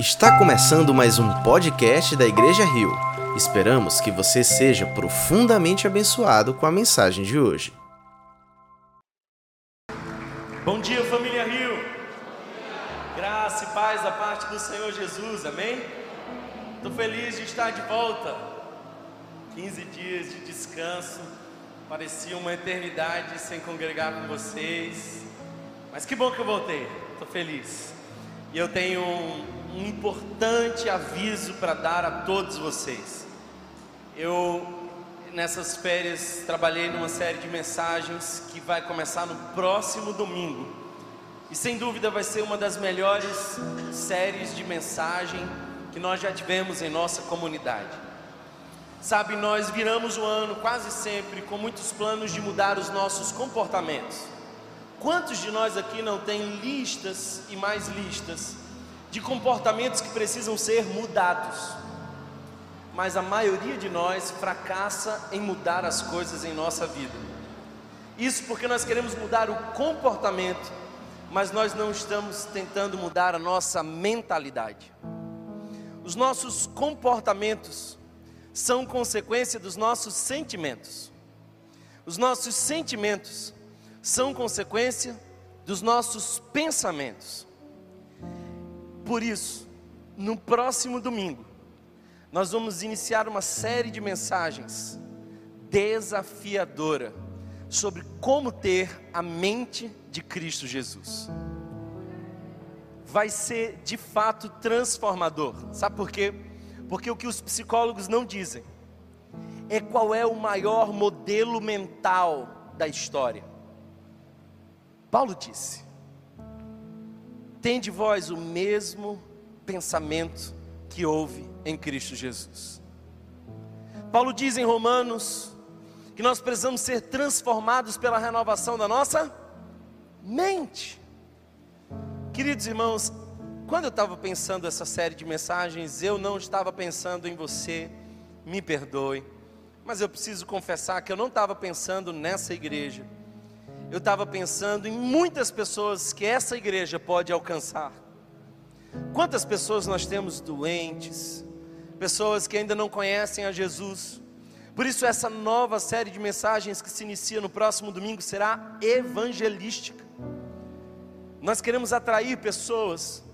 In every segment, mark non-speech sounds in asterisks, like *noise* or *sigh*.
Está começando mais um podcast da Igreja Rio. Esperamos que você seja profundamente abençoado com a mensagem de hoje. Bom dia, família Rio. Graça e paz da parte do Senhor Jesus, amém? Estou feliz de estar de volta. 15 dias de descanso, parecia uma eternidade sem congregar com vocês, mas que bom que eu voltei, estou feliz. E eu tenho um, importante aviso para dar a todos vocês. Eu, nessas férias, trabalhei numa série de mensagens que vai começar no próximo domingo. E sem dúvida vai ser uma das melhores séries de mensagem que nós já tivemos em nossa comunidade. Sabe, nós viramos o ano quase sempre com muitos planos de mudar os nossos comportamentos. Quantos de nós aqui não tem listas e mais listas de comportamentos que precisam ser mudados? Mas a maioria de nós fracassa em mudar as coisas em nossa vida. Isso porque nós queremos mudar o comportamento, mas nós não estamos tentando mudar a nossa mentalidade. Os nossos comportamentos são consequência dos nossos sentimentos. Os nossos sentimentos são consequência dos nossos pensamentos. Por isso, no próximo domingo, nós vamos iniciar uma série de mensagens desafiadora sobre como ter a mente de Cristo Jesus. Vai ser de fato transformador. Sabe por quê? Porque o que os psicólogos não dizem é qual é o maior modelo mental da história. Paulo disse: Tende vós o mesmo pensamento que houve em Cristo Jesus. Paulo diz em Romanos que nós precisamos ser transformados pela renovação da nossa mente. Queridos irmãos, quando eu estava pensando essa série de mensagens, eu não estava pensando em você, me perdoe, mas eu preciso confessar que eu não estava pensando nessa igreja eu estava pensando em muitas pessoas que essa igreja pode alcançar. Quantas pessoas nós temos doentes, pessoas que ainda não conhecem a Jesus. Por isso, essa nova série de mensagens que se inicia no próximo domingo será evangelística. Nós queremos atrair pessoas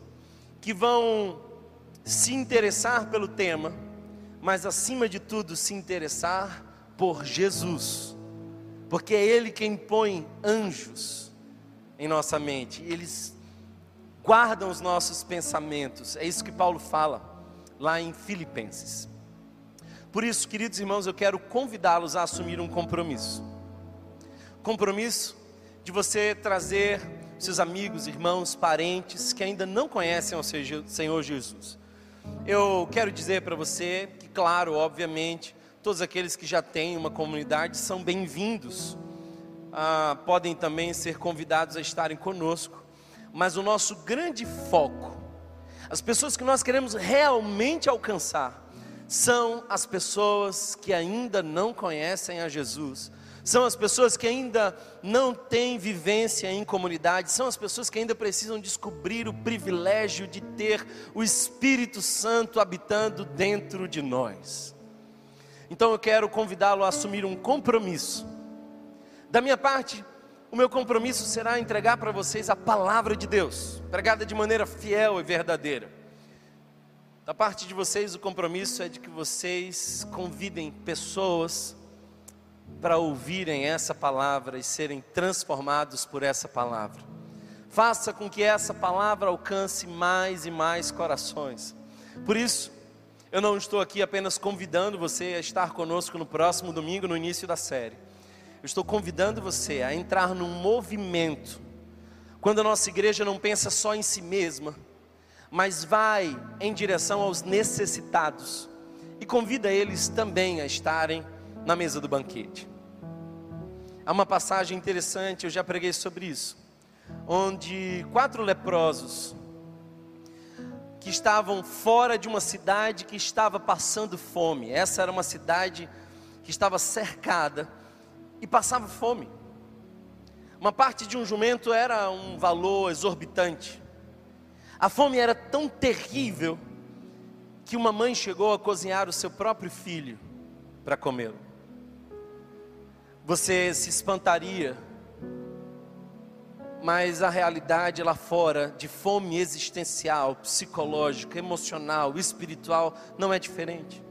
que vão se interessar pelo tema, mas acima de tudo se interessar por Jesus porque é Ele quem põe anjos em nossa mente, eles guardam os nossos pensamentos, é isso que Paulo fala lá em Filipenses. Por isso, queridos irmãos, eu quero convidá-los a assumir um compromisso compromisso de você trazer seus amigos, irmãos, parentes que ainda não conhecem o Senhor Jesus. Eu quero dizer para você que, claro, obviamente, Todos aqueles que já têm uma comunidade são bem-vindos. Ah, podem também ser convidados a estarem conosco. Mas o nosso grande foco, as pessoas que nós queremos realmente alcançar, são as pessoas que ainda não conhecem a Jesus, são as pessoas que ainda não têm vivência em comunidade, são as pessoas que ainda precisam descobrir o privilégio de ter o Espírito Santo habitando dentro de nós. Então eu quero convidá-lo a assumir um compromisso. Da minha parte, o meu compromisso será entregar para vocês a palavra de Deus, pregada de maneira fiel e verdadeira. Da parte de vocês, o compromisso é de que vocês convidem pessoas para ouvirem essa palavra e serem transformados por essa palavra. Faça com que essa palavra alcance mais e mais corações. Por isso, eu não estou aqui apenas convidando você a estar conosco no próximo domingo, no início da série. Eu estou convidando você a entrar num movimento, quando a nossa igreja não pensa só em si mesma, mas vai em direção aos necessitados e convida eles também a estarem na mesa do banquete. Há uma passagem interessante, eu já preguei sobre isso, onde quatro leprosos que estavam fora de uma cidade que estava passando fome. Essa era uma cidade que estava cercada e passava fome. Uma parte de um jumento era um valor exorbitante. A fome era tão terrível que uma mãe chegou a cozinhar o seu próprio filho para comê-lo. Você se espantaria, mas a realidade lá fora, de fome existencial, psicológica, emocional, espiritual, não é diferente.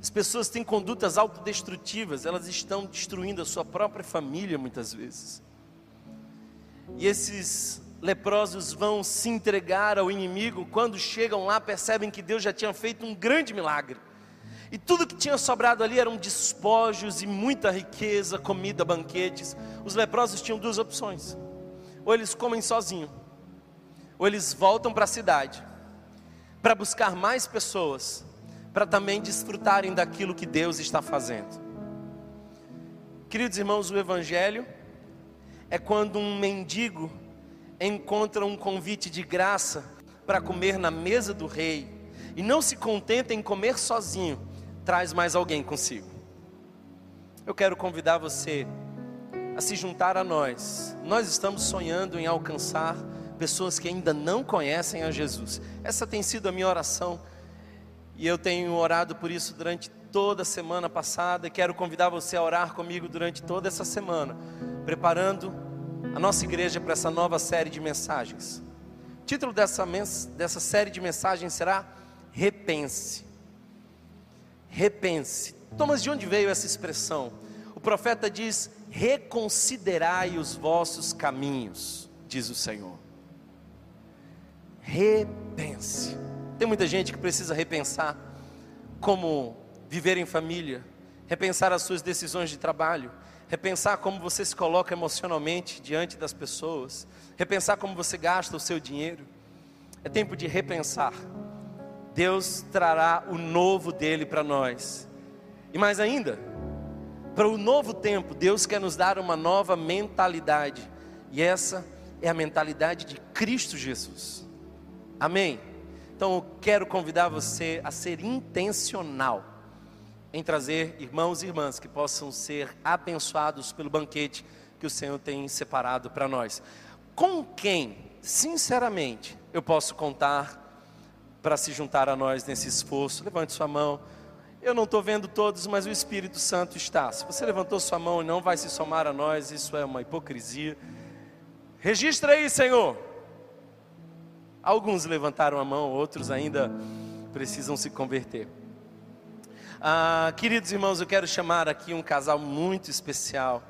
As pessoas têm condutas autodestrutivas, elas estão destruindo a sua própria família muitas vezes. E esses leprosos vão se entregar ao inimigo, quando chegam lá, percebem que Deus já tinha feito um grande milagre. E tudo que tinha sobrado ali eram despojos e muita riqueza, comida, banquetes. Os leprosos tinham duas opções: ou eles comem sozinho, ou eles voltam para a cidade. Para buscar mais pessoas. Para também desfrutarem daquilo que Deus está fazendo. Queridos irmãos, o Evangelho é quando um mendigo encontra um convite de graça para comer na mesa do rei. E não se contenta em comer sozinho, traz mais alguém consigo. Eu quero convidar você a se juntar a nós. Nós estamos sonhando em alcançar pessoas que ainda não conhecem a Jesus. Essa tem sido a minha oração e eu tenho orado por isso durante toda a semana passada e quero convidar você a orar comigo durante toda essa semana, preparando a nossa igreja para essa nova série de mensagens. O título dessa, dessa série de mensagens será Repense. Repense. Thomas, de onde veio essa expressão? O profeta diz: Reconsiderai os vossos caminhos, diz o Senhor. Repense. Tem muita gente que precisa repensar como viver em família, repensar as suas decisões de trabalho, repensar como você se coloca emocionalmente diante das pessoas, repensar como você gasta o seu dinheiro. É tempo de repensar. Deus trará o novo dele para nós. E mais ainda, para o novo tempo, Deus quer nos dar uma nova mentalidade. E essa é a mentalidade de Cristo Jesus. Amém. Então eu quero convidar você a ser intencional em trazer irmãos e irmãs que possam ser abençoados pelo banquete que o Senhor tem separado para nós. Com quem, sinceramente, eu posso contar para se juntar a nós nesse esforço? Levante sua mão. Eu não estou vendo todos, mas o Espírito Santo está. Se você levantou sua mão e não vai se somar a nós, isso é uma hipocrisia. Registra aí, Senhor. Alguns levantaram a mão, outros ainda precisam se converter. Ah, queridos irmãos, eu quero chamar aqui um casal muito especial,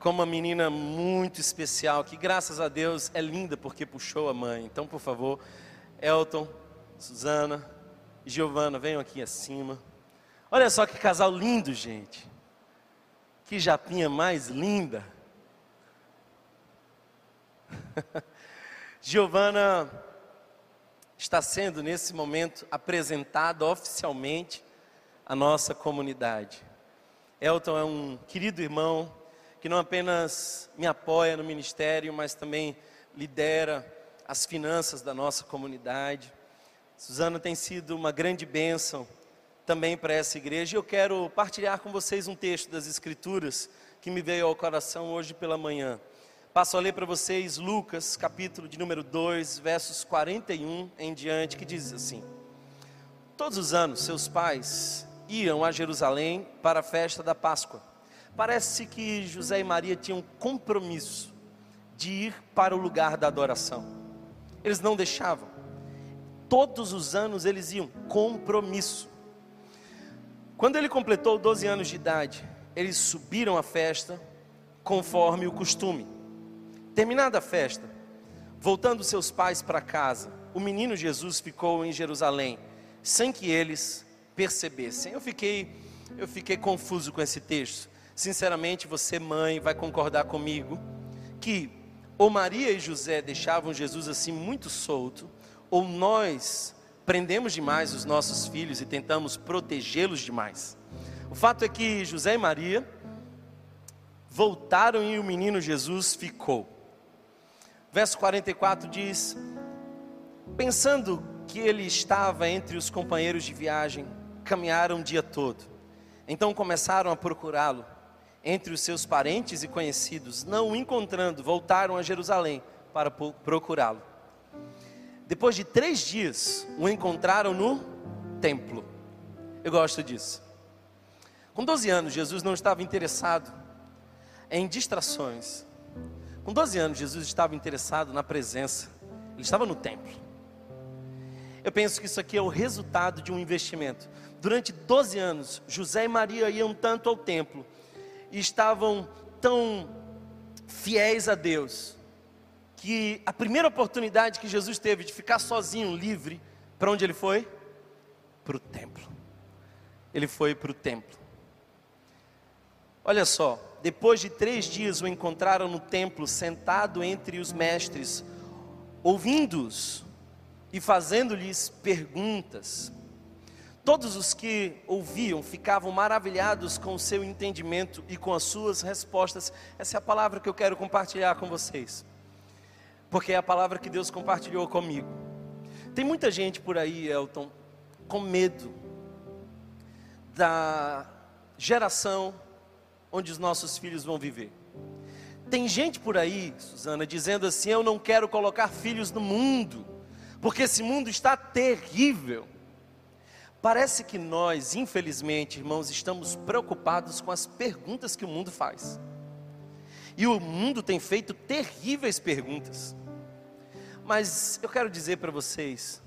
com uma menina muito especial, que graças a Deus é linda porque puxou a mãe. Então, por favor, Elton, Suzana Giovana, venham aqui acima. Olha só que casal lindo, gente. Que japinha mais linda. *laughs* Giovana está sendo nesse momento apresentada oficialmente à nossa comunidade. Elton é um querido irmão que não apenas me apoia no ministério, mas também lidera as finanças da nossa comunidade. Suzana tem sido uma grande bênção também para essa igreja. E eu quero partilhar com vocês um texto das Escrituras que me veio ao coração hoje pela manhã. Passo a ler para vocês Lucas, capítulo de número 2, versos 41 em diante, que diz assim: Todos os anos seus pais iam a Jerusalém para a festa da Páscoa. Parece que José e Maria tinham compromisso de ir para o lugar da adoração. Eles não deixavam. Todos os anos eles iam, compromisso. Quando ele completou 12 anos de idade, eles subiram à festa conforme o costume. Terminada a festa, voltando seus pais para casa, o menino Jesus ficou em Jerusalém, sem que eles percebessem. Eu fiquei, eu fiquei confuso com esse texto. Sinceramente, você, mãe, vai concordar comigo que ou Maria e José deixavam Jesus assim muito solto, ou nós prendemos demais os nossos filhos e tentamos protegê-los demais. O fato é que José e Maria voltaram e o menino Jesus ficou. Verso 44 diz: Pensando que ele estava entre os companheiros de viagem, caminharam o dia todo. Então começaram a procurá-lo entre os seus parentes e conhecidos. Não o encontrando, voltaram a Jerusalém para procurá-lo. Depois de três dias, o encontraram no templo. Eu gosto disso. Com 12 anos, Jesus não estava interessado em distrações. Com 12 anos, Jesus estava interessado na presença. Ele estava no templo. Eu penso que isso aqui é o resultado de um investimento. Durante 12 anos, José e Maria iam tanto ao templo e estavam tão fiéis a Deus, que a primeira oportunidade que Jesus teve de ficar sozinho, livre, para onde ele foi? Para o templo. Ele foi para o templo. Olha só, depois de três dias o encontraram no templo, sentado entre os mestres, ouvindo-os e fazendo-lhes perguntas. Todos os que ouviam ficavam maravilhados com o seu entendimento e com as suas respostas. Essa é a palavra que eu quero compartilhar com vocês, porque é a palavra que Deus compartilhou comigo. Tem muita gente por aí, Elton, com medo da geração onde os nossos filhos vão viver. Tem gente por aí, Suzana, dizendo assim: Eu não quero colocar filhos no mundo, porque esse mundo está terrível. Parece que nós, infelizmente, irmãos, estamos preocupados com as perguntas que o mundo faz. E o mundo tem feito terríveis perguntas. Mas eu quero dizer para vocês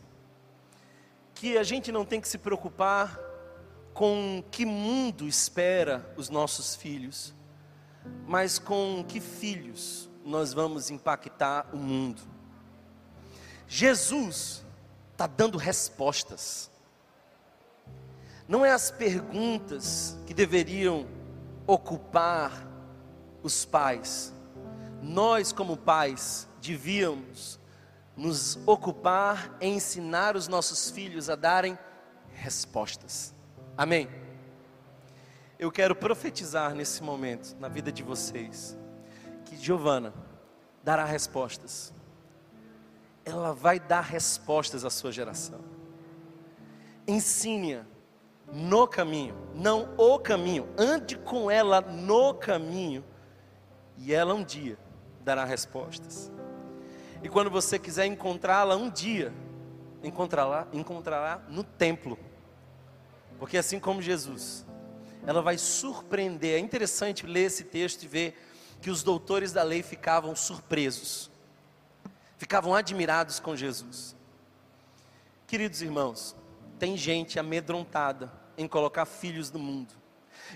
que a gente não tem que se preocupar com que mundo espera os nossos filhos, mas com que filhos nós vamos impactar o mundo. Jesus está dando respostas não é as perguntas que deveriam ocupar os pais. Nós, como pais, devíamos nos ocupar em ensinar os nossos filhos a darem respostas. Amém? Eu quero profetizar nesse momento, na vida de vocês, que Giovana dará respostas. Ela vai dar respostas à sua geração. Ensine-a no caminho, não o caminho. Ande com ela no caminho, e ela um dia dará respostas. E quando você quiser encontrá-la um dia, encontrará, encontrará no templo. Porque assim como Jesus, ela vai surpreender. É interessante ler esse texto e ver que os doutores da lei ficavam surpresos, ficavam admirados com Jesus. Queridos irmãos, tem gente amedrontada em colocar filhos no mundo.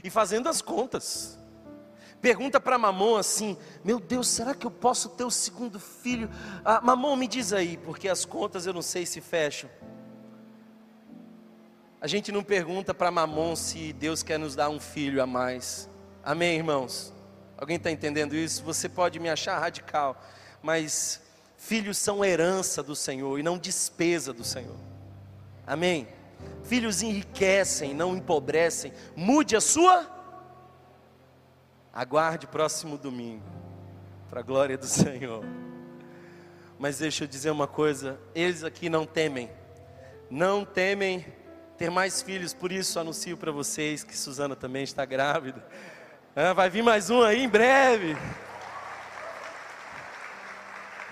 E fazendo as contas. Pergunta para Mamon assim: Meu Deus, será que eu posso ter o segundo filho? Ah, Mamon, me diz aí, porque as contas eu não sei se fecham. A gente não pergunta para Mamon se Deus quer nos dar um filho a mais. Amém, irmãos? Alguém está entendendo isso? Você pode me achar radical, mas filhos são herança do Senhor e não despesa do Senhor. Amém? Filhos enriquecem, não empobrecem. Mude a sua. Aguarde próximo domingo, para a glória do Senhor. Mas deixa eu dizer uma coisa: eles aqui não temem, não temem ter mais filhos, por isso anuncio para vocês que Suzana também está grávida. Ah, vai vir mais um aí em breve.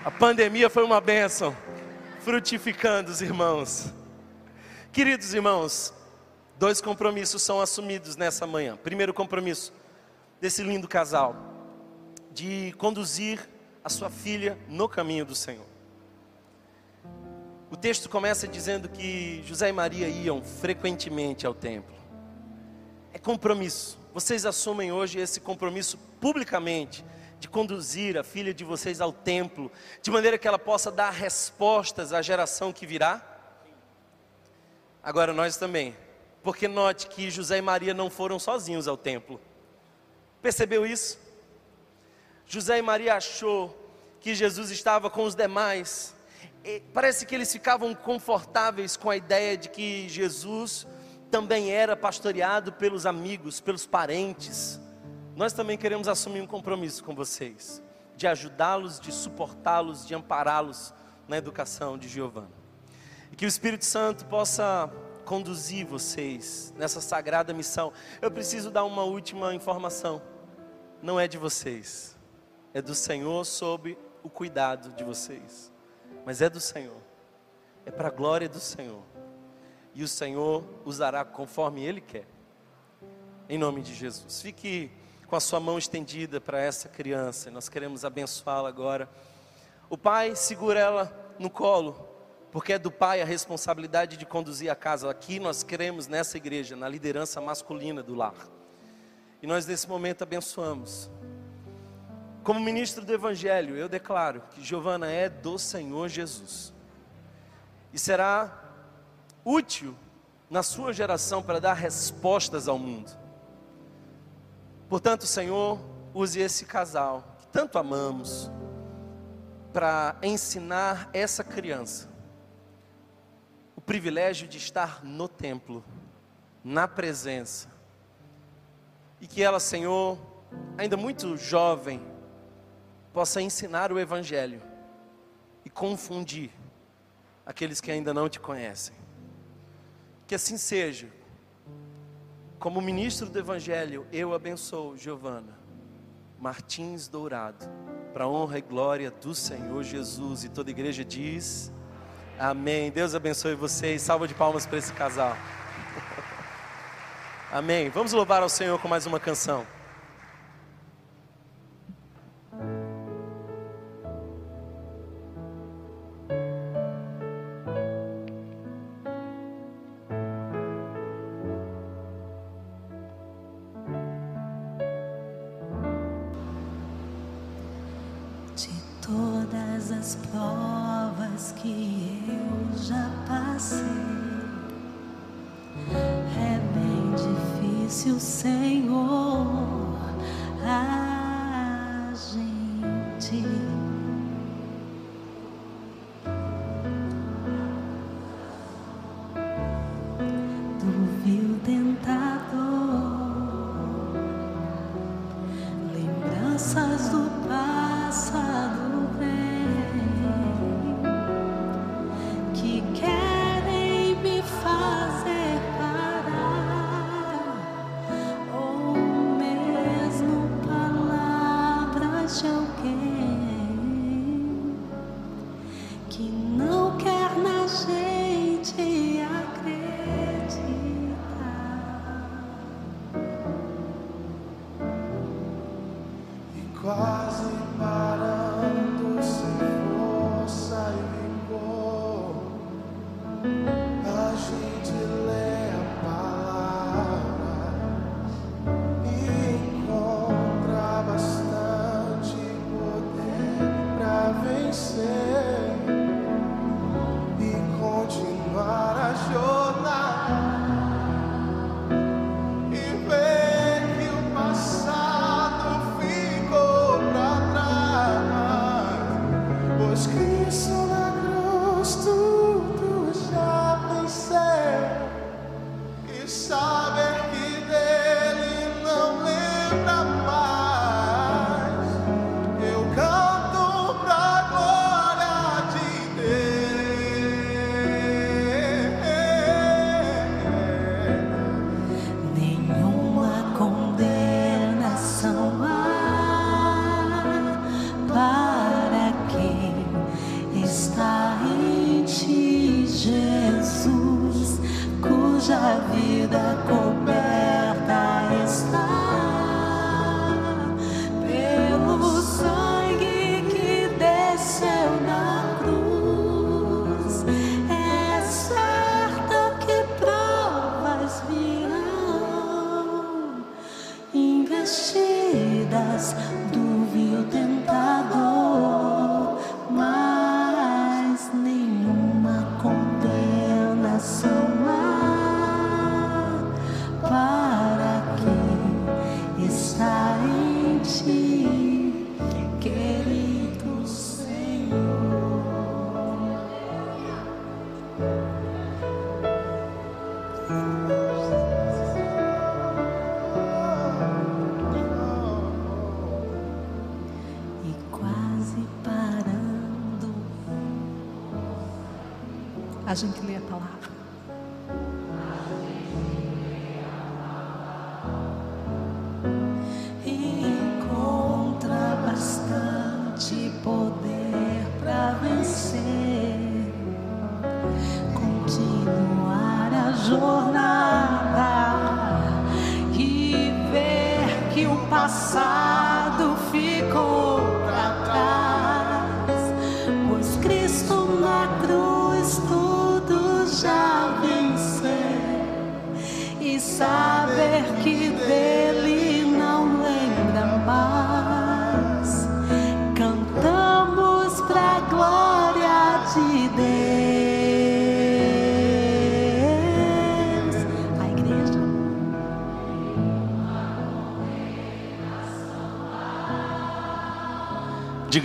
A pandemia foi uma bênção, frutificando os irmãos. Queridos irmãos, dois compromissos são assumidos nessa manhã. Primeiro compromisso desse lindo casal, de conduzir a sua filha no caminho do Senhor. O texto começa dizendo que José e Maria iam frequentemente ao templo. É compromisso. Vocês assumem hoje esse compromisso publicamente de conduzir a filha de vocês ao templo, de maneira que ela possa dar respostas à geração que virá? Agora nós também. Porque note que José e Maria não foram sozinhos ao templo. Percebeu isso? José e Maria achou que Jesus estava com os demais. E parece que eles ficavam confortáveis com a ideia de que Jesus também era pastoreado pelos amigos, pelos parentes. Nós também queremos assumir um compromisso com vocês, de ajudá-los, de suportá-los, de ampará-los na educação de Giovanna. E que o Espírito Santo possa conduzir vocês nessa sagrada missão. Eu preciso dar uma última informação. Não é de vocês, é do Senhor sob o cuidado de vocês, mas é do Senhor. é para a glória do Senhor. E o Senhor usará conforme Ele quer. Em nome de Jesus. Fique com a sua mão estendida para essa criança. Nós queremos abençoá-la agora. O pai segura ela no colo, porque é do pai a responsabilidade de conduzir a casa. Aqui nós queremos nessa igreja, na liderança masculina do lar. E nós nesse momento abençoamos. Como ministro do Evangelho, eu declaro que Giovana é do Senhor Jesus. E será útil na sua geração para dar respostas ao mundo. Portanto, Senhor, use esse casal que tanto amamos para ensinar essa criança privilégio de estar no templo, na presença, e que ela, Senhor, ainda muito jovem, possa ensinar o Evangelho e confundir aqueles que ainda não te conhecem. Que assim seja. Como ministro do Evangelho, eu abençoo Giovana Martins Dourado, para a honra e glória do Senhor Jesus. E toda igreja diz: Amém. Deus abençoe vocês. Salva de palmas para esse casal. *laughs* Amém. Vamos louvar ao Senhor com mais uma canção. A gente lê a palavra.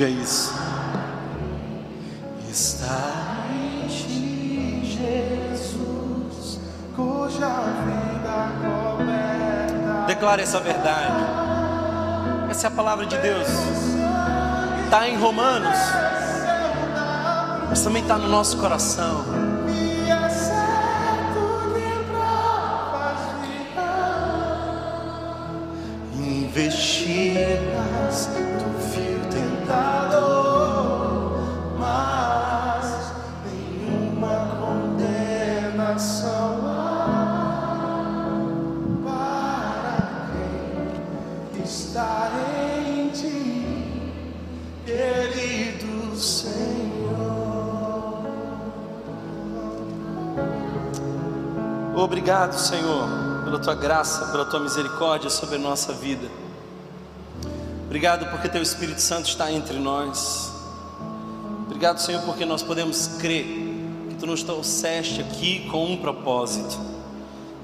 Diga isso. Está em ti, Jesus, cuja vida coberta. Declare essa verdade. Essa é a palavra de Deus. Está em Romanos, mas também está no nosso coração. Senhor, pela tua graça, pela tua misericórdia sobre a nossa vida. Obrigado porque teu Espírito Santo está entre nós. Obrigado, Senhor, porque nós podemos crer que tu nos trouxeste aqui com um propósito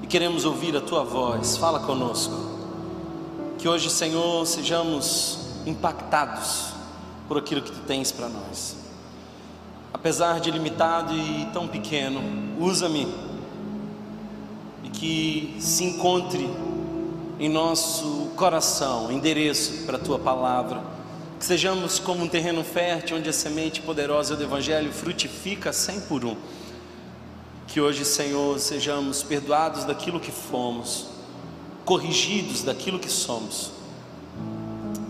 e queremos ouvir a tua voz. Fala conosco. Que hoje, Senhor, sejamos impactados por aquilo que tu tens para nós. Apesar de limitado e tão pequeno, usa-me que se encontre em nosso coração endereço para a tua palavra. Que sejamos como um terreno fértil onde a semente poderosa do Evangelho frutifica cem por um. Que hoje, Senhor, sejamos perdoados daquilo que fomos, corrigidos daquilo que somos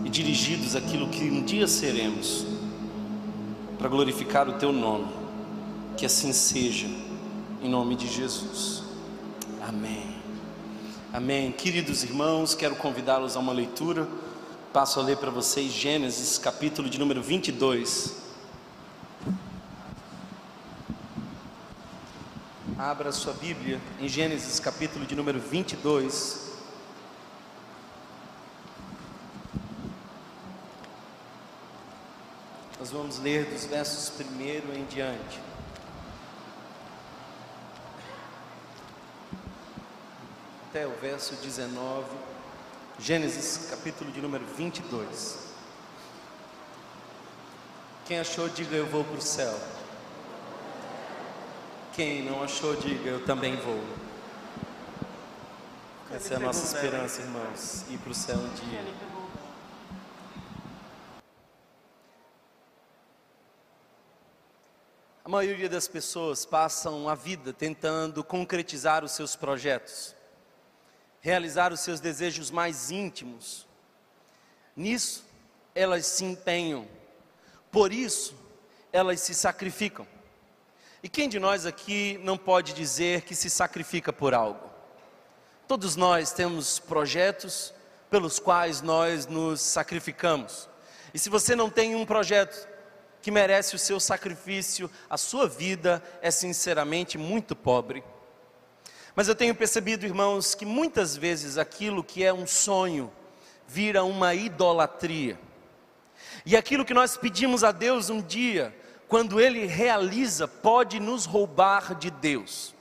e dirigidos àquilo que um dia seremos, para glorificar o Teu nome. Que assim seja, em nome de Jesus. Amém. Amém. Queridos irmãos, quero convidá-los a uma leitura. Passo a ler para vocês Gênesis, capítulo de número 22. Abra sua Bíblia em Gênesis, capítulo de número 22. Nós vamos ler dos versos 1 em diante. Até o verso 19, Gênesis capítulo de número 22. Quem achou, diga eu vou para o céu. Quem não achou, diga eu também vou. Essa é a nossa esperança, irmãos, ir para o céu um dia. A maioria das pessoas passam a vida tentando concretizar os seus projetos realizar os seus desejos mais íntimos. Nisso, elas se empenham, por isso, elas se sacrificam. E quem de nós aqui não pode dizer que se sacrifica por algo? Todos nós temos projetos pelos quais nós nos sacrificamos. E se você não tem um projeto que merece o seu sacrifício, a sua vida é sinceramente muito pobre. Mas eu tenho percebido, irmãos, que muitas vezes aquilo que é um sonho vira uma idolatria. E aquilo que nós pedimos a Deus um dia, quando Ele realiza, pode nos roubar de Deus.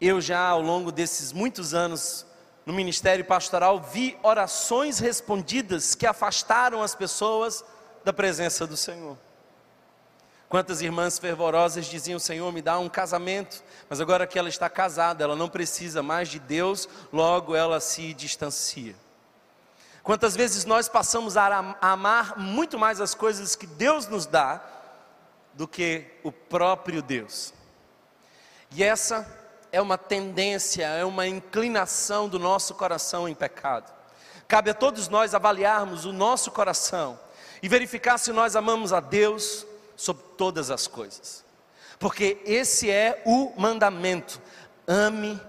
Eu já ao longo desses muitos anos no ministério pastoral vi orações respondidas que afastaram as pessoas da presença do Senhor. Quantas irmãs fervorosas diziam: Senhor, me dá um casamento, mas agora que ela está casada, ela não precisa mais de Deus, logo ela se distancia. Quantas vezes nós passamos a amar muito mais as coisas que Deus nos dá do que o próprio Deus. E essa é uma tendência, é uma inclinação do nosso coração em pecado. Cabe a todos nós avaliarmos o nosso coração e verificar se nós amamos a Deus sobre todas as coisas. Porque esse é o mandamento: ame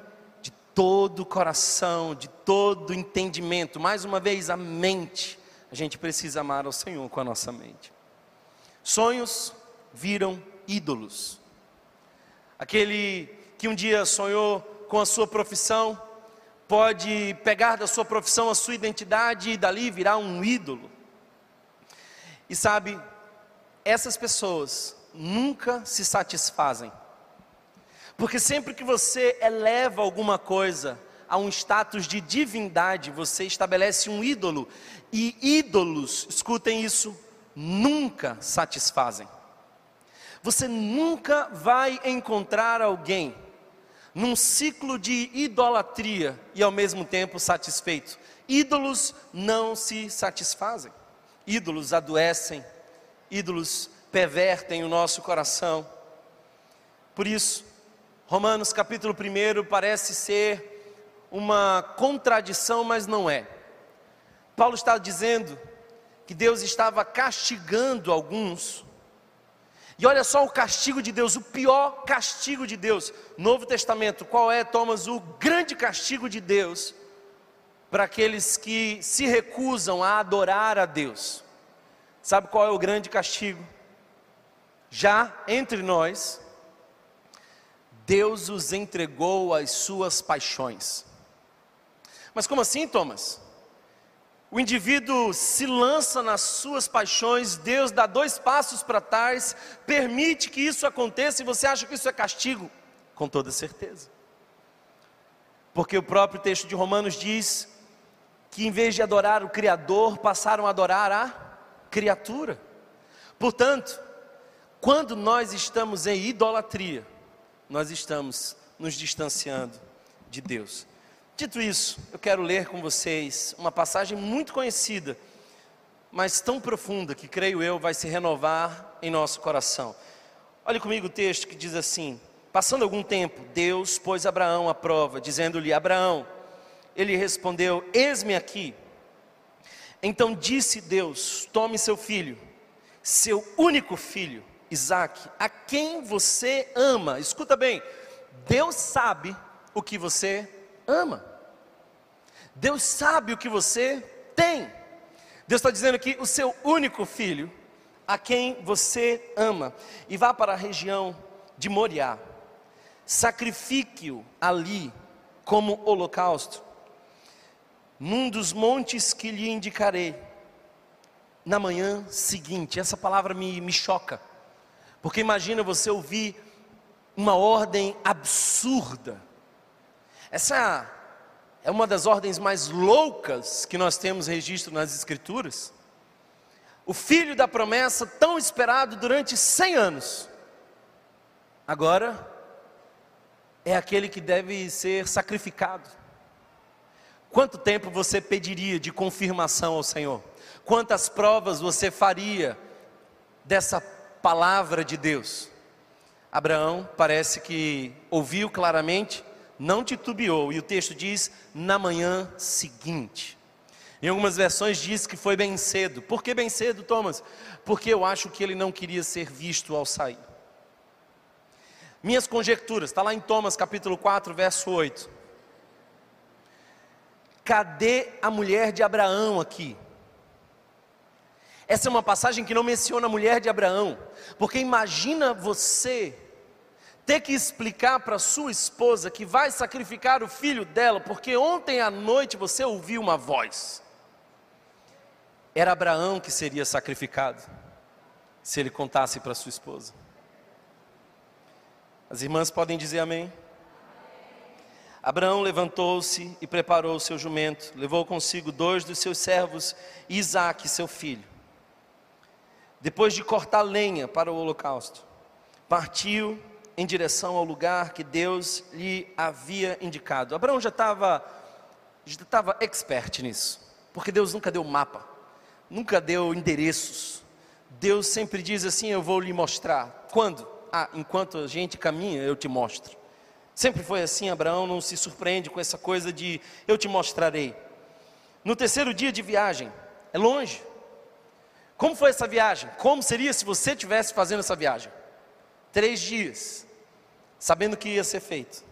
de todo o coração, de todo o entendimento. Mais uma vez, a mente. A gente precisa amar ao Senhor com a nossa mente. Sonhos viram ídolos. Aquele que um dia sonhou com a sua profissão, pode pegar da sua profissão a sua identidade e dali virar um ídolo. E sabe, essas pessoas nunca se satisfazem. Porque sempre que você eleva alguma coisa a um status de divindade, você estabelece um ídolo. E ídolos, escutem isso, nunca satisfazem. Você nunca vai encontrar alguém num ciclo de idolatria e ao mesmo tempo satisfeito. Ídolos não se satisfazem. Ídolos adoecem, ídolos pervertem o nosso coração. Por isso, Romanos capítulo 1 parece ser uma contradição, mas não é. Paulo está dizendo que Deus estava castigando alguns. E olha só o castigo de Deus, o pior castigo de Deus. Novo Testamento, qual é, Thomas, o grande castigo de Deus para aqueles que se recusam a adorar a Deus? Sabe qual é o grande castigo? Já entre nós, Deus os entregou às suas paixões. Mas como assim, Thomas? O indivíduo se lança nas suas paixões, Deus dá dois passos para trás, permite que isso aconteça e você acha que isso é castigo? Com toda certeza. Porque o próprio texto de Romanos diz que em vez de adorar o Criador, passaram a adorar a criatura. Portanto, quando nós estamos em idolatria, nós estamos nos distanciando de Deus. Dito isso, eu quero ler com vocês uma passagem muito conhecida, mas tão profunda que creio eu vai se renovar em nosso coração. Olhe comigo o texto que diz assim: Passando algum tempo, Deus pôs Abraão à prova, dizendo-lhe: Abraão, ele respondeu: Eis-me aqui. Então disse Deus: Tome seu filho, seu único filho, Isaac, a quem você ama. Escuta bem, Deus sabe o que você ama. Deus sabe o que você tem. Deus está dizendo aqui: o seu único filho, a quem você ama, e vá para a região de Moriá, sacrifique-o ali como holocausto, num dos montes que lhe indicarei, na manhã seguinte. Essa palavra me, me choca, porque imagina você ouvir uma ordem absurda essa é uma das ordens mais loucas que nós temos registro nas Escrituras. O filho da promessa, tão esperado durante 100 anos, agora é aquele que deve ser sacrificado. Quanto tempo você pediria de confirmação ao Senhor? Quantas provas você faria dessa palavra de Deus? Abraão parece que ouviu claramente não titubeou, e o texto diz na manhã seguinte. Em algumas versões diz que foi bem cedo. Por que bem cedo, Thomas? Porque eu acho que ele não queria ser visto ao sair. Minhas conjecturas, está lá em Thomas capítulo 4, verso 8. Cadê a mulher de Abraão aqui? Essa é uma passagem que não menciona a mulher de Abraão, porque imagina você ter que explicar para sua esposa que vai sacrificar o filho dela, porque ontem à noite você ouviu uma voz. Era Abraão que seria sacrificado, se ele contasse para sua esposa. As irmãs podem dizer amém? Abraão levantou-se e preparou o seu jumento, levou consigo dois dos seus servos e Isaque, seu filho. Depois de cortar lenha para o holocausto, partiu em direção ao lugar que Deus lhe havia indicado. Abraão já estava já estava expert nisso, porque Deus nunca deu mapa, nunca deu endereços. Deus sempre diz assim: Eu vou lhe mostrar. Quando? Ah, enquanto a gente caminha, eu te mostro. Sempre foi assim, Abraão não se surpreende com essa coisa de eu te mostrarei. No terceiro dia de viagem, é longe. Como foi essa viagem? Como seria se você estivesse fazendo essa viagem? Três dias, sabendo que ia ser feito.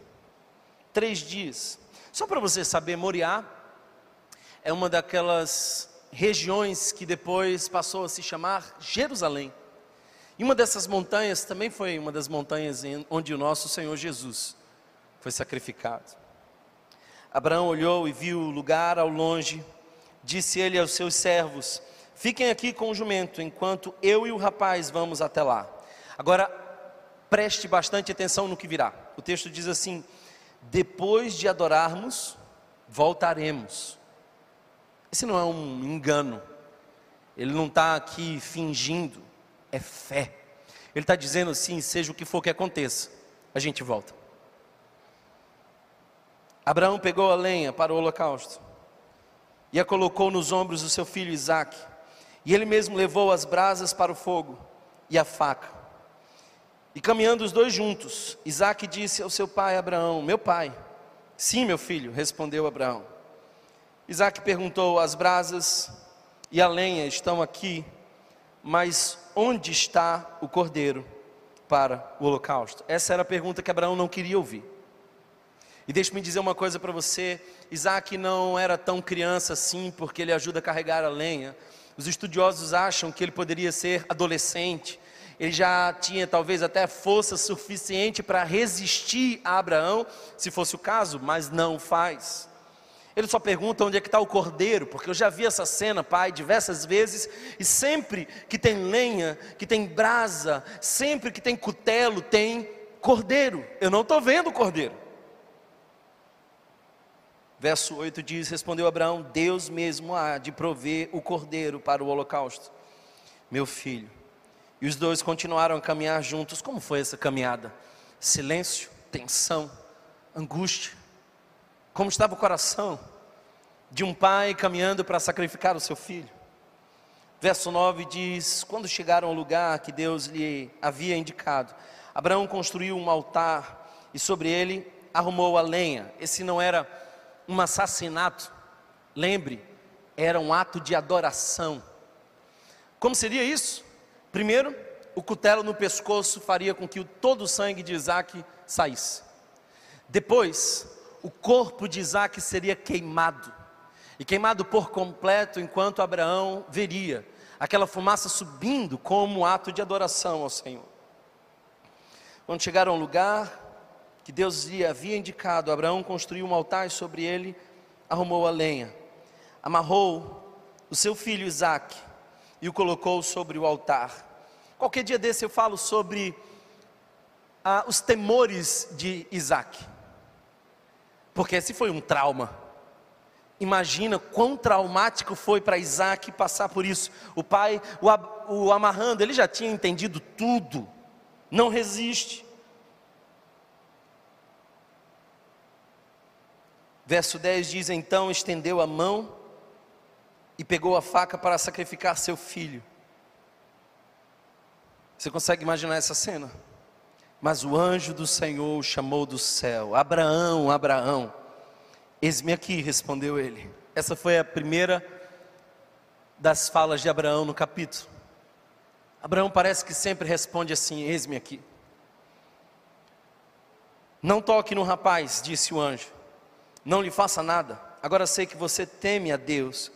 três dias. Só para você saber, Moriá é uma daquelas regiões que depois passou a se chamar Jerusalém. E uma dessas montanhas também foi uma das montanhas onde o nosso Senhor Jesus foi sacrificado. Abraão olhou e viu o lugar ao longe, disse ele aos seus servos: Fiquem aqui com o jumento, enquanto eu e o rapaz vamos até lá. Agora, preste bastante atenção no que virá. O texto diz assim: Depois de adorarmos, voltaremos. Esse não é um engano, ele não está aqui fingindo, é fé. Ele está dizendo assim: seja o que for que aconteça, a gente volta. Abraão pegou a lenha para o holocausto e a colocou nos ombros do seu filho Isaque, e ele mesmo levou as brasas para o fogo e a faca. E caminhando os dois juntos, Isaque disse ao seu pai Abraão: Meu pai. Sim, meu filho, respondeu Abraão. Isaac perguntou: As brasas e a lenha estão aqui, mas onde está o cordeiro para o holocausto? Essa era a pergunta que Abraão não queria ouvir. E deixe-me dizer uma coisa para você: Isaac não era tão criança assim, porque ele ajuda a carregar a lenha. Os estudiosos acham que ele poderia ser adolescente, ele já tinha talvez até força suficiente para resistir a Abraão, se fosse o caso, mas não faz. Ele só pergunta onde é que está o cordeiro, porque eu já vi essa cena, pai, diversas vezes, e sempre que tem lenha, que tem brasa, sempre que tem cutelo, tem cordeiro. Eu não estou vendo o cordeiro. Verso 8 diz: Respondeu Abraão: Deus mesmo há de prover o cordeiro para o holocausto, meu filho. E os dois continuaram a caminhar juntos. Como foi essa caminhada? Silêncio, tensão, angústia. Como estava o coração de um pai caminhando para sacrificar o seu filho? Verso 9 diz: Quando chegaram ao lugar que Deus lhe havia indicado, Abraão construiu um altar e sobre ele arrumou a lenha. Esse não era um assassinato, lembre, era um ato de adoração. Como seria isso? Primeiro, o cutelo no pescoço faria com que todo o sangue de Isaac saísse. Depois, o corpo de Isaac seria queimado, e queimado por completo, enquanto Abraão veria aquela fumaça subindo como um ato de adoração ao Senhor. Quando chegaram ao lugar que Deus lhe havia indicado, Abraão construiu um altar e sobre ele arrumou a lenha, amarrou o seu filho Isaac e o colocou sobre o altar. Qualquer dia desse eu falo sobre ah, os temores de Isaac porque esse foi um trauma. Imagina quão traumático foi para Isaac passar por isso. O pai, o, o amarrando, ele já tinha entendido tudo, não resiste. Verso 10 diz: Então estendeu a mão e pegou a faca para sacrificar seu filho. Você consegue imaginar essa cena? Mas o anjo do Senhor o chamou do céu: Abraão, Abraão. Eis-me aqui, respondeu ele. Essa foi a primeira das falas de Abraão no capítulo. Abraão parece que sempre responde assim: Eis-me aqui. Não toque no rapaz, disse o anjo. Não lhe faça nada. Agora sei que você teme a Deus,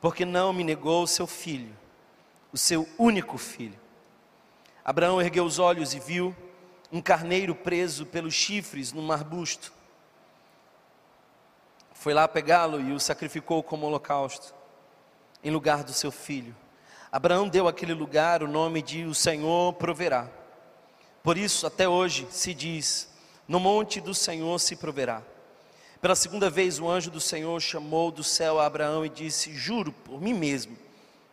porque não me negou o seu filho, o seu único filho. Abraão ergueu os olhos e viu um carneiro preso pelos chifres num arbusto. Foi lá pegá-lo e o sacrificou como holocausto, em lugar do seu filho. Abraão deu àquele lugar o nome de O Senhor proverá. Por isso, até hoje se diz: No monte do Senhor se proverá. Pela segunda vez, o anjo do Senhor chamou do céu a Abraão e disse: Juro por mim mesmo,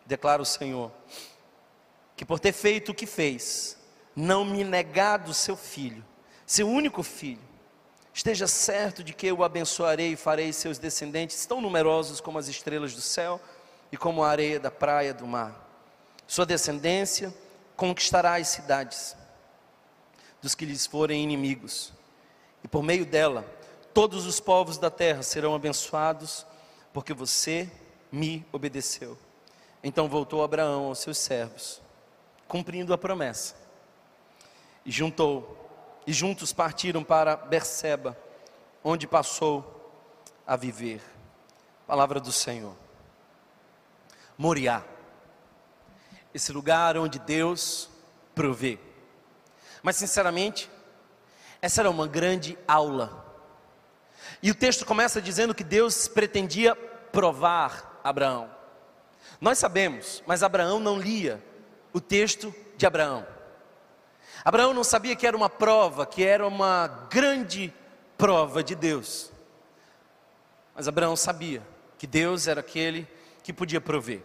declara o Senhor, que por ter feito o que fez, não me negar do seu filho, seu único filho. Esteja certo de que eu o abençoarei e farei seus descendentes tão numerosos como as estrelas do céu e como a areia da praia do mar. Sua descendência conquistará as cidades dos que lhes forem inimigos, e por meio dela todos os povos da terra serão abençoados, porque você me obedeceu. Então voltou Abraão aos seus servos, cumprindo a promessa e juntou, e juntos partiram para Berseba, onde passou a viver. Palavra do Senhor. Moriá. Esse lugar onde Deus provê. Mas sinceramente, essa era uma grande aula. E o texto começa dizendo que Deus pretendia provar Abraão. Nós sabemos, mas Abraão não lia o texto de Abraão. Abraão não sabia que era uma prova, que era uma grande prova de Deus. Mas Abraão sabia que Deus era aquele que podia prover.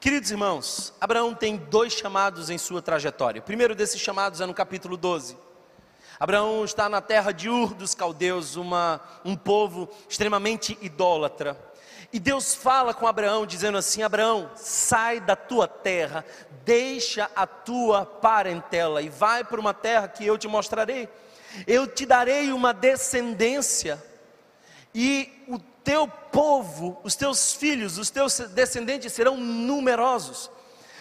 Queridos irmãos, Abraão tem dois chamados em sua trajetória. O primeiro desses chamados é no capítulo 12. Abraão está na terra de Ur dos caldeus, uma, um povo extremamente idólatra. E Deus fala com Abraão, dizendo assim: Abraão, sai da tua terra, deixa a tua parentela e vai para uma terra que eu te mostrarei. Eu te darei uma descendência, e o teu povo, os teus filhos, os teus descendentes serão numerosos.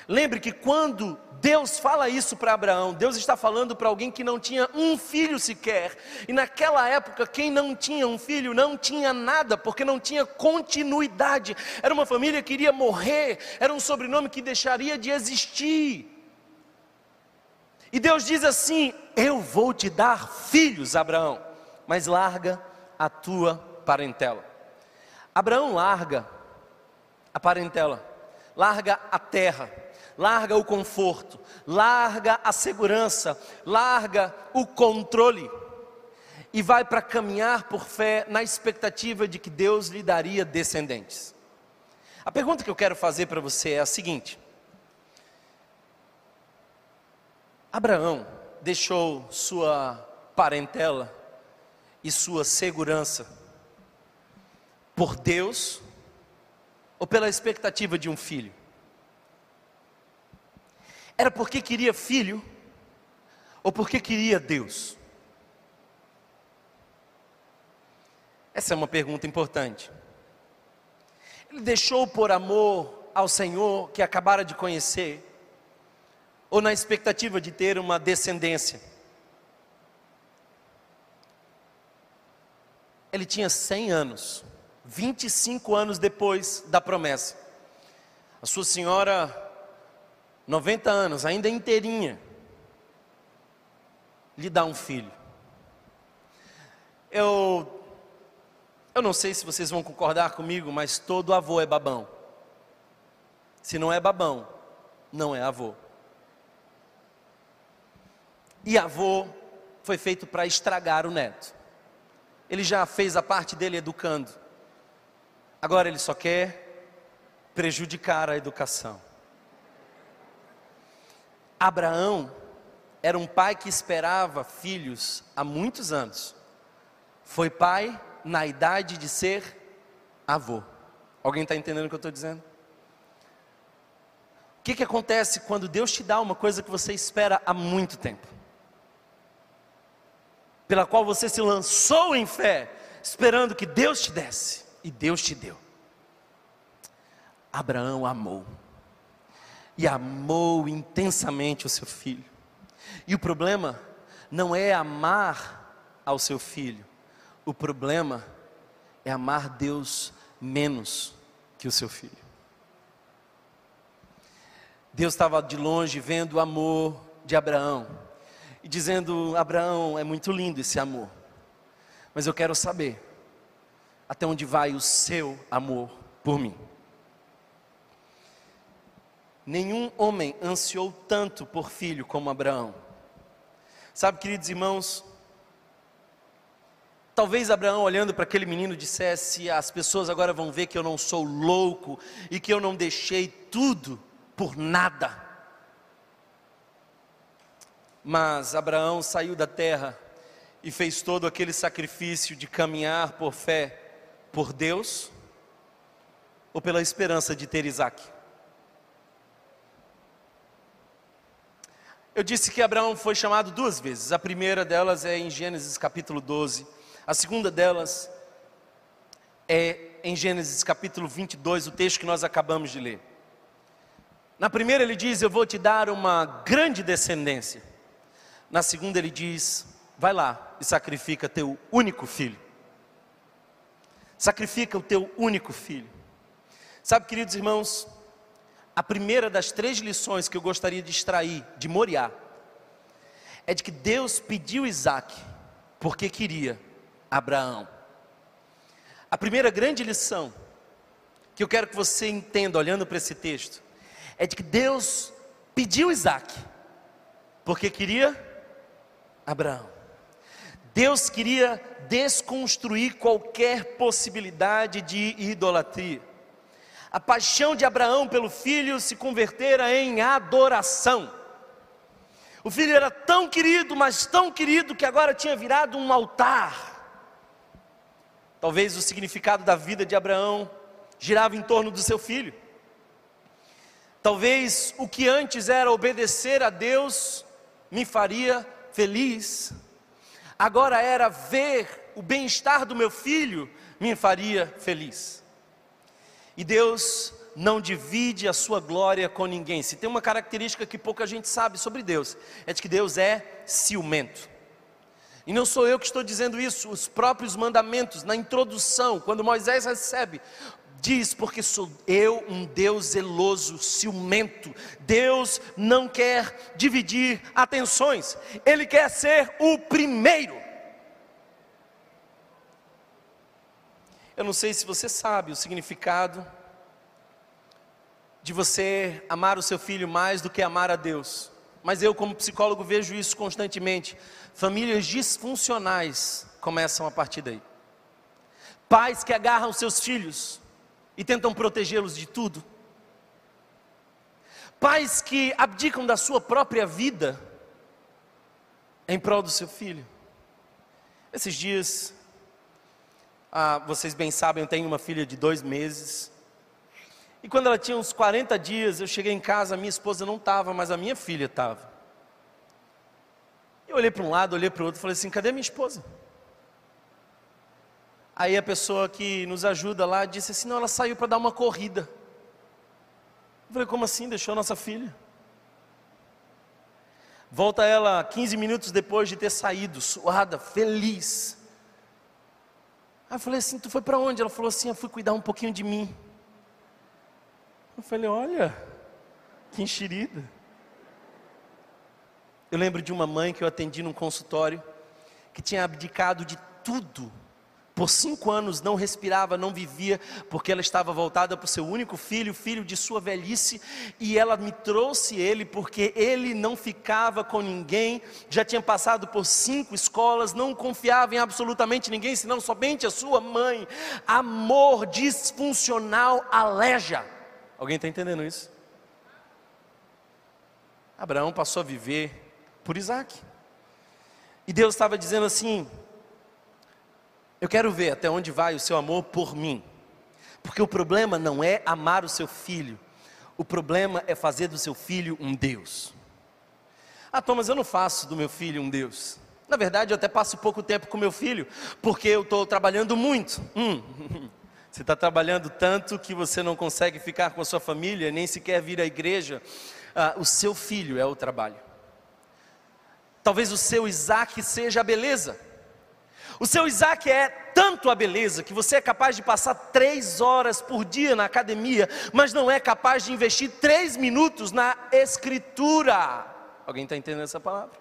Lembre que quando Deus fala isso para Abraão, Deus está falando para alguém que não tinha um filho sequer. E naquela época, quem não tinha um filho não tinha nada, porque não tinha continuidade. Era uma família que iria morrer, era um sobrenome que deixaria de existir. E Deus diz assim: Eu vou te dar filhos, Abraão, mas larga a tua parentela. Abraão larga a parentela, larga a terra larga o conforto, larga a segurança, larga o controle e vai para caminhar por fé na expectativa de que Deus lhe daria descendentes. A pergunta que eu quero fazer para você é a seguinte: Abraão deixou sua parentela e sua segurança por Deus ou pela expectativa de um filho? Era porque queria filho ou porque queria Deus? Essa é uma pergunta importante. Ele deixou por amor ao Senhor que acabara de conhecer, ou na expectativa de ter uma descendência? Ele tinha 100 anos, 25 anos depois da promessa. A sua senhora 90 anos, ainda inteirinha, lhe dá um filho. Eu, eu não sei se vocês vão concordar comigo, mas todo avô é babão. Se não é babão, não é avô. E avô foi feito para estragar o neto. Ele já fez a parte dele educando. Agora ele só quer prejudicar a educação. Abraão era um pai que esperava filhos há muitos anos. Foi pai na idade de ser avô. Alguém está entendendo o que eu estou dizendo? O que, que acontece quando Deus te dá uma coisa que você espera há muito tempo? Pela qual você se lançou em fé, esperando que Deus te desse, e Deus te deu. Abraão amou e amou intensamente o seu filho. E o problema não é amar ao seu filho, o problema é amar Deus menos que o seu filho. Deus estava de longe vendo o amor de Abraão e dizendo: Abraão, é muito lindo esse amor, mas eu quero saber até onde vai o seu amor por mim. Nenhum homem ansiou tanto por filho como Abraão. Sabe, queridos irmãos, talvez Abraão, olhando para aquele menino, dissesse: As pessoas agora vão ver que eu não sou louco e que eu não deixei tudo por nada. Mas Abraão saiu da terra e fez todo aquele sacrifício de caminhar por fé por Deus ou pela esperança de ter Isaac. Eu disse que Abraão foi chamado duas vezes. A primeira delas é em Gênesis capítulo 12. A segunda delas é em Gênesis capítulo 22, o texto que nós acabamos de ler. Na primeira ele diz: Eu vou te dar uma grande descendência. Na segunda ele diz: Vai lá e sacrifica teu único filho. sacrifica o teu único filho. Sabe, queridos irmãos, a primeira das três lições que eu gostaria de extrair de Moriá é de que Deus pediu Isaac porque queria Abraão. A primeira grande lição que eu quero que você entenda olhando para esse texto é de que Deus pediu Isaac porque queria Abraão. Deus queria desconstruir qualquer possibilidade de idolatria. A paixão de Abraão pelo filho se convertera em adoração. O filho era tão querido, mas tão querido que agora tinha virado um altar. Talvez o significado da vida de Abraão girava em torno do seu filho. Talvez o que antes era obedecer a Deus me faria feliz, agora era ver o bem-estar do meu filho me faria feliz. E Deus não divide a sua glória com ninguém. Se tem uma característica que pouca gente sabe sobre Deus, é de que Deus é ciumento. E não sou eu que estou dizendo isso, os próprios mandamentos, na introdução, quando Moisés recebe, diz: Porque sou eu um Deus zeloso, ciumento. Deus não quer dividir atenções, Ele quer ser o primeiro. Eu não sei se você sabe o significado de você amar o seu filho mais do que amar a Deus. Mas eu, como psicólogo, vejo isso constantemente. Famílias disfuncionais começam a partir daí. Pais que agarram seus filhos e tentam protegê-los de tudo. Pais que abdicam da sua própria vida em prol do seu filho. Esses dias, ah, vocês bem sabem, eu tenho uma filha de dois meses. E quando ela tinha uns 40 dias, eu cheguei em casa, minha esposa não estava, mas a minha filha estava. Eu olhei para um lado, olhei para o outro, falei assim: cadê minha esposa? Aí a pessoa que nos ajuda lá disse assim: não, ela saiu para dar uma corrida. Eu falei: como assim? Deixou a nossa filha? Volta ela 15 minutos depois de ter saído, suada, feliz. Aí eu falei assim: tu foi para onde? Ela falou assim: eu fui cuidar um pouquinho de mim. Eu falei: olha, que enxerida. Eu lembro de uma mãe que eu atendi num consultório, que tinha abdicado de tudo. Por cinco anos não respirava, não vivia, porque ela estava voltada para o seu único filho, filho de sua velhice, e ela me trouxe ele porque ele não ficava com ninguém, já tinha passado por cinco escolas, não confiava em absolutamente ninguém, senão somente a sua mãe. Amor disfuncional aleja. Alguém está entendendo isso? Abraão passou a viver por Isaac. E Deus estava dizendo assim: Eu quero ver até onde vai o seu amor por mim. Porque o problema não é amar o seu filho, o problema é fazer do seu filho um Deus. Ah, Thomas, eu não faço do meu filho um Deus. Na verdade, eu até passo pouco tempo com meu filho, porque eu estou trabalhando muito. Hum, *laughs* você está trabalhando tanto que você não consegue ficar com a sua família, nem sequer vir à igreja. Ah, o seu filho é o trabalho. Talvez o seu Isaac seja a beleza. O seu Isaac é tanto a beleza que você é capaz de passar três horas por dia na academia, mas não é capaz de investir três minutos na escritura. Alguém está entendendo essa palavra?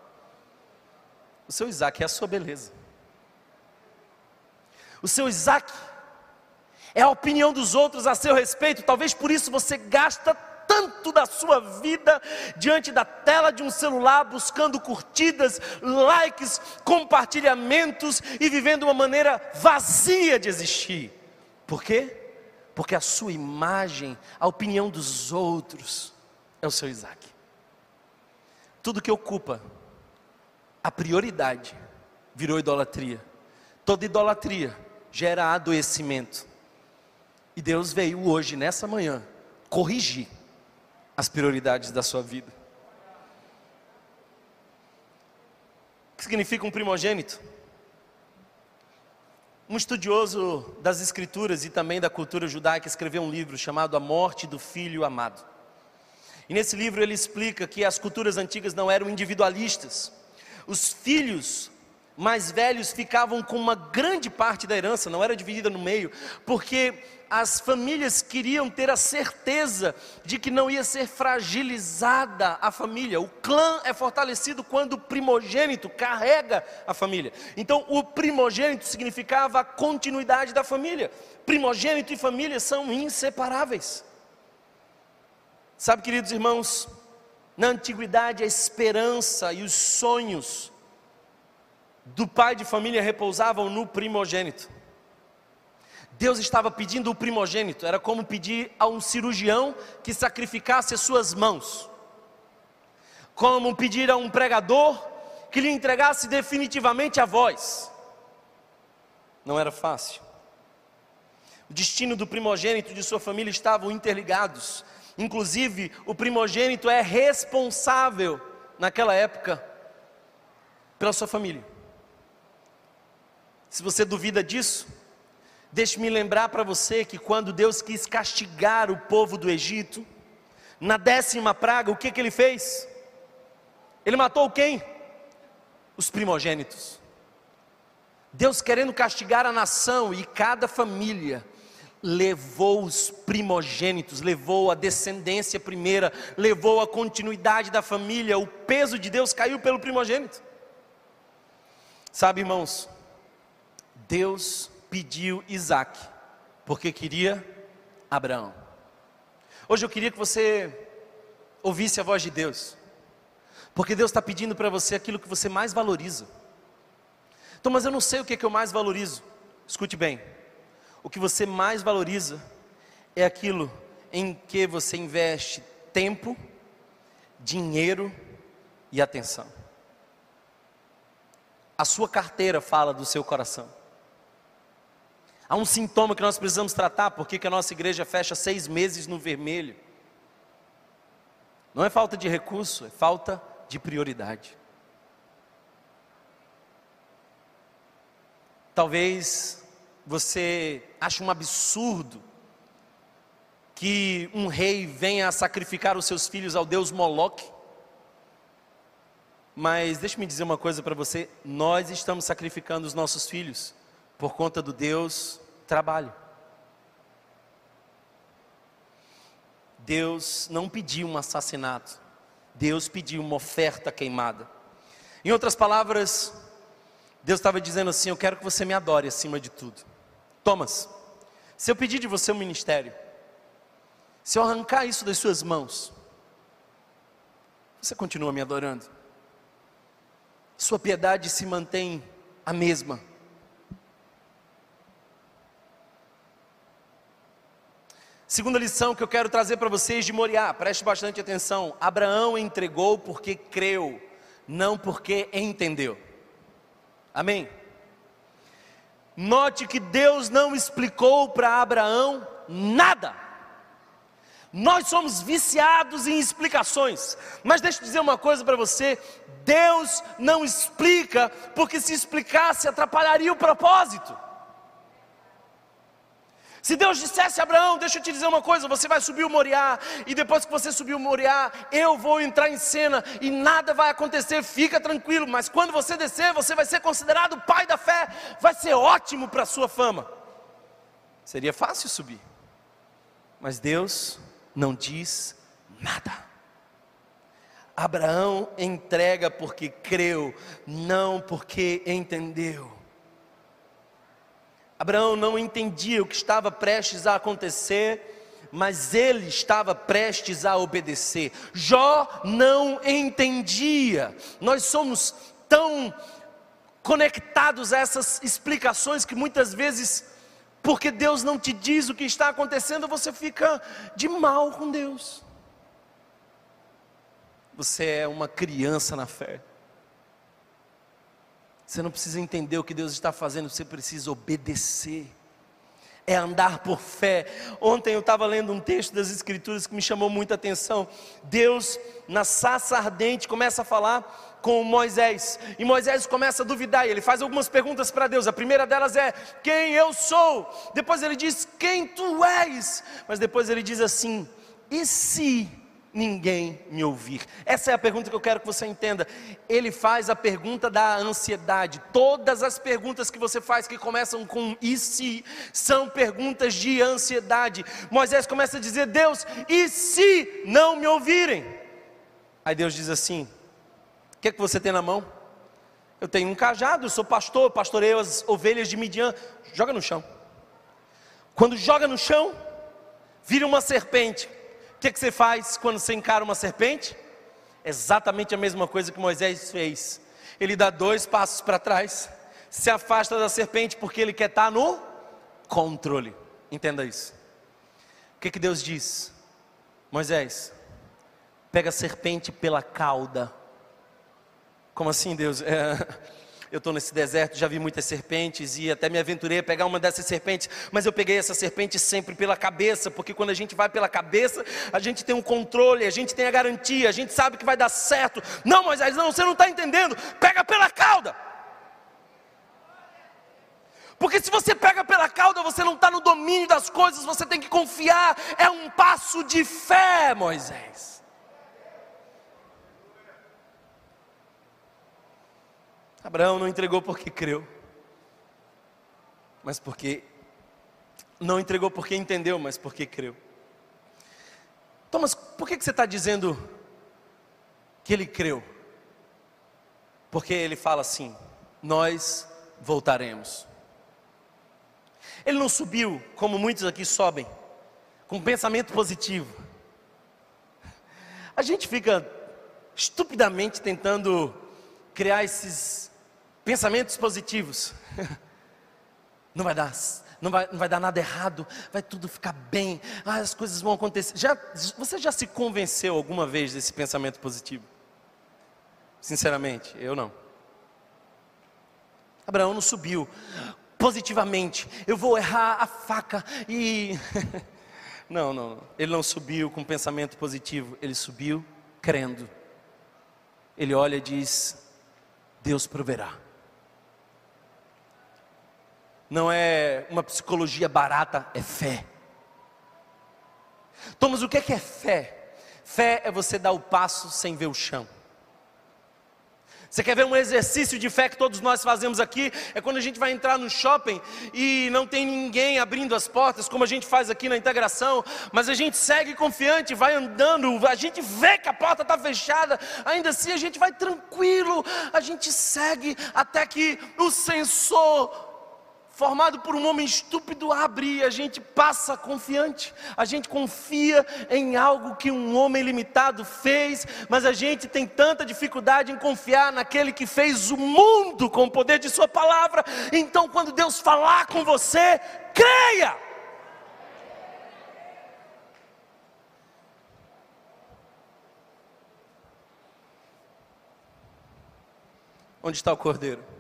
O seu Isaac é a sua beleza. O seu Isaac é a opinião dos outros a seu respeito, talvez por isso você gasta tanto da sua vida diante da tela de um celular, buscando curtidas, likes, compartilhamentos e vivendo uma maneira vazia de existir. Por quê? Porque a sua imagem, a opinião dos outros, é o seu Isaac. Tudo que ocupa a prioridade virou idolatria. Toda idolatria gera adoecimento. E Deus veio hoje, nessa manhã, corrigir as prioridades da sua vida. O que significa um primogênito? Um estudioso das escrituras e também da cultura judaica escreveu um livro chamado A Morte do Filho Amado. E nesse livro ele explica que as culturas antigas não eram individualistas. Os filhos mais velhos ficavam com uma grande parte da herança, não era dividida no meio, porque as famílias queriam ter a certeza de que não ia ser fragilizada a família. O clã é fortalecido quando o primogênito carrega a família. Então, o primogênito significava a continuidade da família. Primogênito e família são inseparáveis. Sabe, queridos irmãos, na antiguidade a esperança e os sonhos do pai de família repousavam no primogênito. Deus estava pedindo o primogênito, era como pedir a um cirurgião que sacrificasse as suas mãos, como pedir a um pregador que lhe entregasse definitivamente a voz. Não era fácil. O destino do primogênito e de sua família estavam interligados. Inclusive, o primogênito é responsável, naquela época, pela sua família. Se você duvida disso, Deixe-me lembrar para você que quando Deus quis castigar o povo do Egito, na décima praga, o que, que ele fez? Ele matou quem? Os primogênitos. Deus querendo castigar a nação e cada família levou os primogênitos, levou a descendência primeira, levou a continuidade da família, o peso de Deus caiu pelo primogênito. Sabe, irmãos, Deus pediu Isaac, porque queria Abraão. Hoje eu queria que você ouvisse a voz de Deus, porque Deus está pedindo para você aquilo que você mais valoriza. Então, mas eu não sei o que, é que eu mais valorizo. Escute bem: o que você mais valoriza é aquilo em que você investe tempo, dinheiro e atenção. A sua carteira fala do seu coração. Há um sintoma que nós precisamos tratar, porque que a nossa igreja fecha seis meses no vermelho. Não é falta de recurso, é falta de prioridade. Talvez você ache um absurdo que um rei venha a sacrificar os seus filhos ao deus Moloque. Mas deixe-me dizer uma coisa para você: nós estamos sacrificando os nossos filhos por conta do Deus trabalho. Deus não pediu um assassinato, Deus pediu uma oferta queimada. Em outras palavras, Deus estava dizendo assim: Eu quero que você me adore acima de tudo. Thomas, se eu pedir de você um ministério, se eu arrancar isso das suas mãos, você continua me adorando? Sua piedade se mantém a mesma Segunda lição que eu quero trazer para vocês de Moriá, preste bastante atenção. Abraão entregou porque creu, não porque entendeu. Amém? Note que Deus não explicou para Abraão nada. Nós somos viciados em explicações, mas deixa eu dizer uma coisa para você: Deus não explica, porque se explicasse atrapalharia o propósito. Se Deus dissesse Abraão, deixa eu te dizer uma coisa, você vai subir o Moriá, e depois que você subir o Moriá, eu vou entrar em cena e nada vai acontecer, fica tranquilo, mas quando você descer, você vai ser considerado pai da fé, vai ser ótimo para a sua fama. Seria fácil subir, mas Deus não diz nada. Abraão entrega porque creu, não porque entendeu. Abraão não entendia o que estava prestes a acontecer, mas ele estava prestes a obedecer. Jó não entendia. Nós somos tão conectados a essas explicações que muitas vezes, porque Deus não te diz o que está acontecendo, você fica de mal com Deus. Você é uma criança na fé. Você não precisa entender o que Deus está fazendo, você precisa obedecer. É andar por fé. Ontem eu estava lendo um texto das Escrituras que me chamou muita atenção. Deus, na saça ardente, começa a falar com Moisés. E Moisés começa a duvidar. E ele faz algumas perguntas para Deus. A primeira delas é: Quem eu sou? Depois ele diz: Quem tu és? Mas depois ele diz assim: E se ninguém me ouvir? Essa é a pergunta que eu quero que você entenda. Ele faz a pergunta da ansiedade. Todas as perguntas que você faz que começam com e se são perguntas de ansiedade. Moisés começa a dizer: Deus, e se não me ouvirem? Aí Deus diz assim: O que, é que você tem na mão? Eu tenho um cajado, eu sou pastor, pastoreio as ovelhas de Midian. Joga no chão. Quando joga no chão, vira uma serpente. O que, que você faz quando você encara uma serpente? Exatamente a mesma coisa que Moisés fez. Ele dá dois passos para trás, se afasta da serpente porque ele quer estar no controle. Entenda isso. O que, que Deus diz? Moisés, pega a serpente pela cauda. Como assim, Deus? É, eu estou nesse deserto, já vi muitas serpentes e até me aventurei a pegar uma dessas serpentes, mas eu peguei essa serpente sempre pela cabeça, porque quando a gente vai pela cabeça, a gente tem um controle, a gente tem a garantia, a gente sabe que vai dar certo. Não, Moisés, não, você não está entendendo. Pega pela cauda. Porque se você pega pela cauda, você não está no domínio das coisas, você tem que confiar. É um passo de fé, Moisés. Abraão não entregou porque creu, mas porque não entregou porque entendeu, mas porque creu. Thomas, por que, você está dizendo que ele creu? Porque ele fala assim: nós voltaremos. Ele não subiu, como muitos aqui sobem, com pensamento positivo. A gente fica estupidamente tentando criar esses pensamentos positivos. *laughs* Não vai dar, não vai, não vai dar nada errado, vai tudo ficar bem, ah, as coisas vão acontecer. Já, você já se convenceu alguma vez desse pensamento positivo? Sinceramente, eu não. Abraão não subiu positivamente, eu vou errar a faca e. *laughs* não, não, ele não subiu com pensamento positivo, ele subiu crendo. Ele olha e diz: Deus proverá não é uma psicologia barata, é fé. Thomas, o que é, que é fé? Fé é você dar o passo sem ver o chão. Você quer ver um exercício de fé que todos nós fazemos aqui? É quando a gente vai entrar no shopping e não tem ninguém abrindo as portas, como a gente faz aqui na integração, mas a gente segue confiante, vai andando, a gente vê que a porta está fechada, ainda assim a gente vai tranquilo, a gente segue até que o sensor formado por um homem estúpido, abre e a gente passa confiante. A gente confia em algo que um homem limitado fez, mas a gente tem tanta dificuldade em confiar naquele que fez o mundo com o poder de Sua palavra. Então, quando Deus falar com você, creia. Onde está o cordeiro?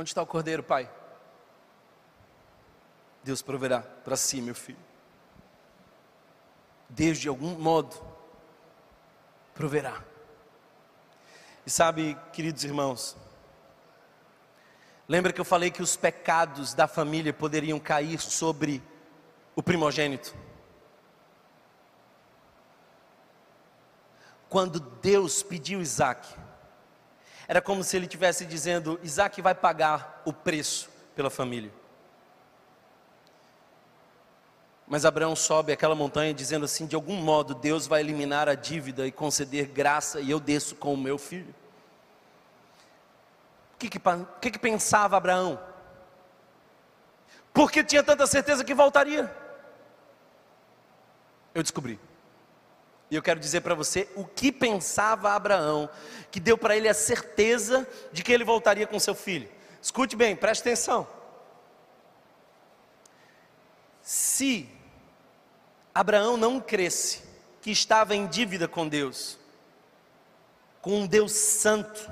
Onde está o cordeiro, pai? Deus proverá para si, meu filho. Deus, de algum modo, proverá. E sabe, queridos irmãos, lembra que eu falei que os pecados da família poderiam cair sobre o primogênito? Quando Deus pediu Isaac, era como se ele estivesse dizendo: Isaac vai pagar o preço pela família. Mas Abraão sobe aquela montanha dizendo assim: de algum modo Deus vai eliminar a dívida e conceder graça, e eu desço com o meu filho. O que, que, que, que pensava Abraão? Porque tinha tanta certeza que voltaria. Eu descobri. E eu quero dizer para você o que pensava Abraão, que deu para ele a certeza de que ele voltaria com seu filho. Escute bem, preste atenção. Se Abraão não cresce que estava em dívida com Deus, com um Deus santo,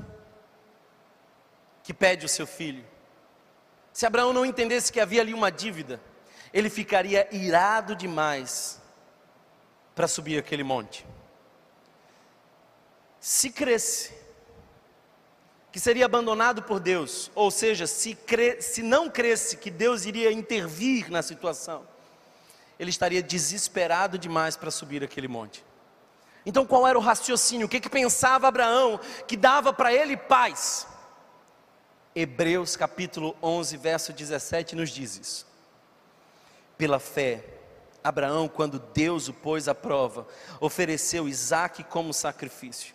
que pede o seu filho, se Abraão não entendesse que havia ali uma dívida, ele ficaria irado demais para subir aquele monte. Se cresce que seria abandonado por Deus, ou seja, se, cre, se não cresce que Deus iria intervir na situação, ele estaria desesperado demais para subir aquele monte. Então, qual era o raciocínio? O que, que pensava Abraão que dava para ele paz? Hebreus capítulo 11, verso 17 nos diz isso. Pela fé, Abraão, quando Deus o pôs à prova, ofereceu Isaque como sacrifício.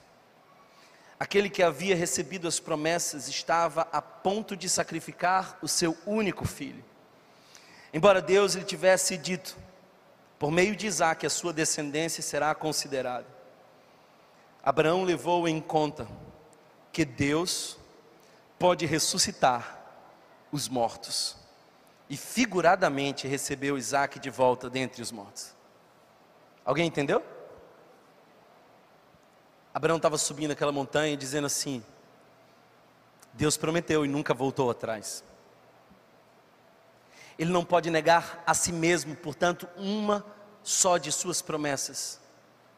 Aquele que havia recebido as promessas estava a ponto de sacrificar o seu único filho. Embora Deus lhe tivesse dito, por meio de Isaque, a sua descendência será considerada. Abraão levou em conta que Deus pode ressuscitar os mortos. E figuradamente recebeu Isaac de volta dentre os mortos. Alguém entendeu? Abraão estava subindo aquela montanha dizendo assim: Deus prometeu e nunca voltou atrás. Ele não pode negar a si mesmo, portanto, uma só de suas promessas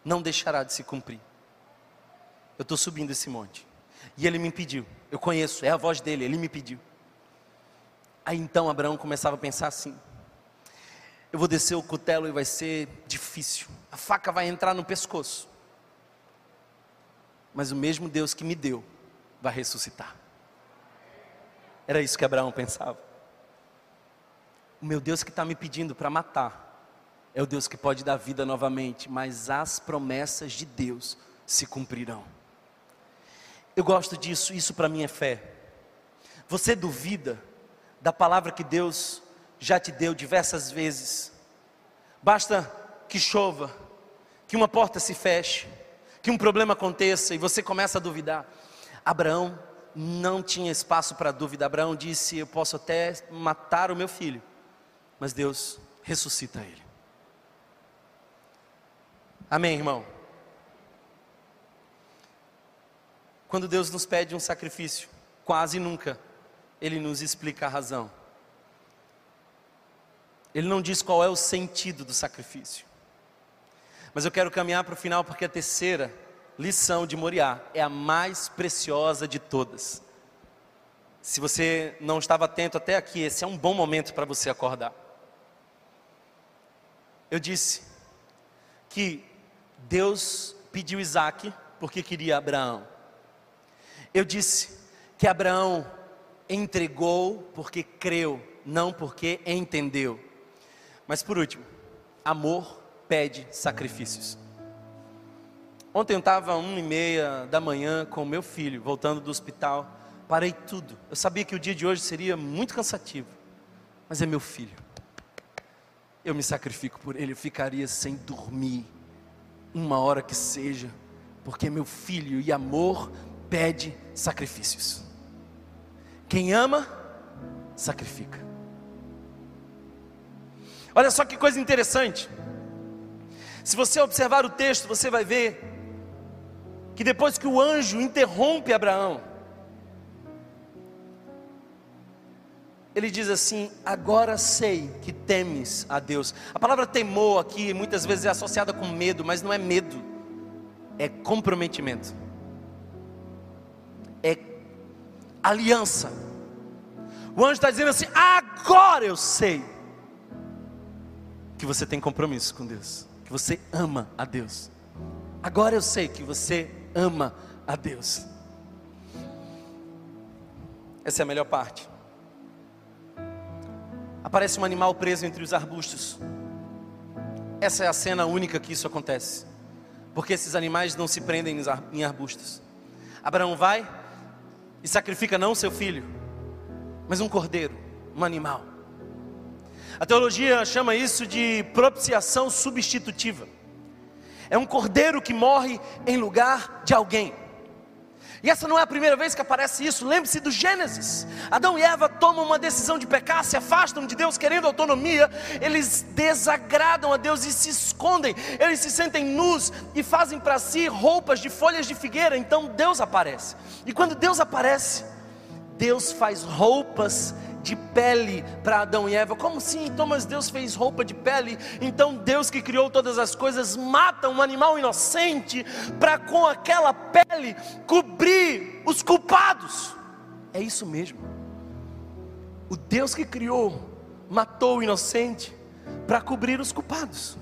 não deixará de se cumprir. Eu estou subindo esse monte. E ele me pediu. Eu conheço, é a voz dele, ele me pediu. Aí então Abraão começava a pensar assim: eu vou descer o cutelo e vai ser difícil, a faca vai entrar no pescoço. Mas o mesmo Deus que me deu vai ressuscitar. Era isso que Abraão pensava. O meu Deus que está me pedindo para matar é o Deus que pode dar vida novamente, mas as promessas de Deus se cumprirão. Eu gosto disso, isso para mim é fé. Você duvida da palavra que Deus já te deu diversas vezes. Basta que chova, que uma porta se feche, que um problema aconteça e você começa a duvidar. Abraão não tinha espaço para dúvida. Abraão disse: Eu posso até matar o meu filho, mas Deus ressuscita ele. Amém, irmão? Quando Deus nos pede um sacrifício, quase nunca Ele nos explica a razão. Ele não diz qual é o sentido do sacrifício. Mas eu quero caminhar para o final porque a terceira lição de Moriá é a mais preciosa de todas. Se você não estava atento até aqui, esse é um bom momento para você acordar. Eu disse que Deus pediu Isaac porque queria Abraão. Eu disse que Abraão entregou porque creu, não porque entendeu. Mas por último, amor pede sacrifícios. Ontem eu estava uma e meia da manhã com meu filho, voltando do hospital. Parei tudo. Eu sabia que o dia de hoje seria muito cansativo. Mas é meu filho. Eu me sacrifico por ele. Eu ficaria sem dormir uma hora que seja. Porque meu filho e amor pede sacrifícios. Quem ama, sacrifica. Olha só que coisa interessante. Se você observar o texto, você vai ver que depois que o anjo interrompe Abraão, ele diz assim: Agora sei que temes a Deus. A palavra temor aqui muitas vezes é associada com medo, mas não é medo, é comprometimento é aliança. O anjo está dizendo assim: agora eu sei que você tem compromisso com Deus, que você ama a Deus. Agora eu sei que você ama a Deus. Essa é a melhor parte. Aparece um animal preso entre os arbustos. Essa é a cena única que isso acontece. Porque esses animais não se prendem em arbustos. Abraão vai, e sacrifica não seu filho, mas um cordeiro, um animal. A teologia chama isso de propiciação substitutiva. É um cordeiro que morre em lugar de alguém. E essa não é a primeira vez que aparece isso. Lembre-se do Gênesis. Adão e Eva tomam uma decisão de pecar, se afastam de Deus querendo autonomia, eles desagradam a Deus e se escondem. Eles se sentem nus e fazem para si roupas de folhas de figueira. Então Deus aparece. E quando Deus aparece, Deus faz roupas de pele para Adão e Eva. Como assim? Então, mas Deus fez roupa de pele. Então, Deus que criou todas as coisas mata um animal inocente para com aquela pele cobrir os culpados. É isso mesmo. O Deus que criou matou o inocente para cobrir os culpados.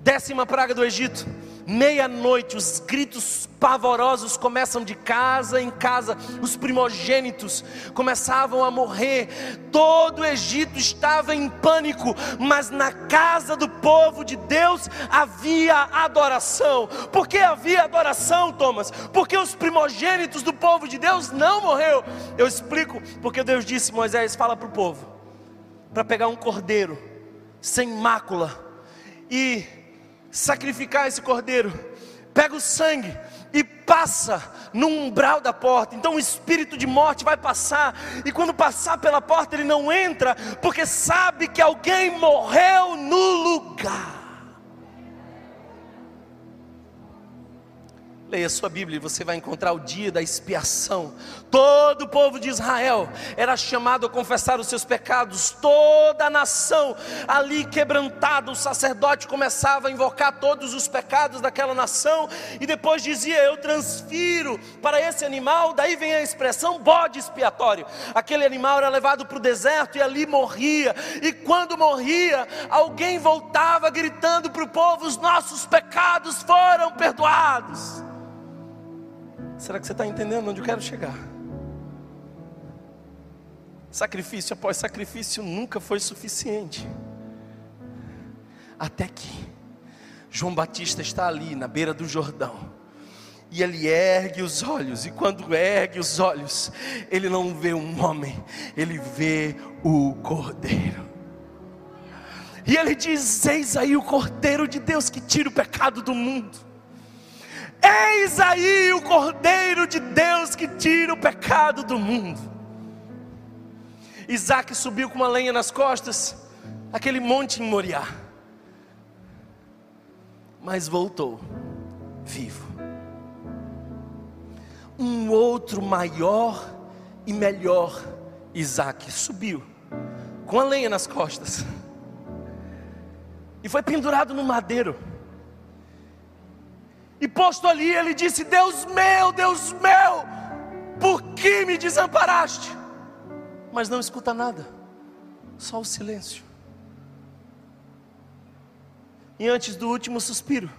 Décima praga do Egito. Meia-noite, os gritos pavorosos começam de casa em casa, os primogênitos começavam a morrer, todo o Egito estava em pânico, mas na casa do povo de Deus havia adoração. Por que havia adoração, Thomas? Porque os primogênitos do povo de Deus não morreu. Eu explico, porque Deus disse: Moisés, fala para o povo, para pegar um cordeiro sem mácula e sacrificar esse cordeiro, pega o sangue e passa no umbral da porta. Então o espírito de morte vai passar, e quando passar pela porta, ele não entra, porque sabe que alguém morreu no lugar. Leia sua Bíblia e você vai encontrar o dia da expiação. Todo o povo de Israel era chamado a confessar os seus pecados, toda a nação ali quebrantada, o sacerdote começava a invocar todos os pecados daquela nação e depois dizia: Eu transfiro para esse animal. Daí vem a expressão bode expiatório. Aquele animal era levado para o deserto e ali morria, e quando morria, alguém voltava gritando para o povo: Os nossos pecados foram perdoados. Será que você está entendendo onde eu quero chegar? Sacrifício após sacrifício nunca foi suficiente. Até que João Batista está ali na beira do Jordão. E ele ergue os olhos, e quando ergue os olhos, ele não vê um homem, ele vê o Cordeiro. E ele diz: Eis aí o Cordeiro de Deus que tira o pecado do mundo. Eis aí o Cordeiro de Deus que tira o pecado do mundo. Isaac subiu com uma lenha nas costas, aquele monte em Moriá, mas voltou vivo. Um outro maior e melhor Isaac subiu com a lenha nas costas e foi pendurado no madeiro. E posto ali, ele disse: Deus meu, Deus meu, por que me desamparaste? Mas não escuta nada, só o silêncio. E antes do último suspiro,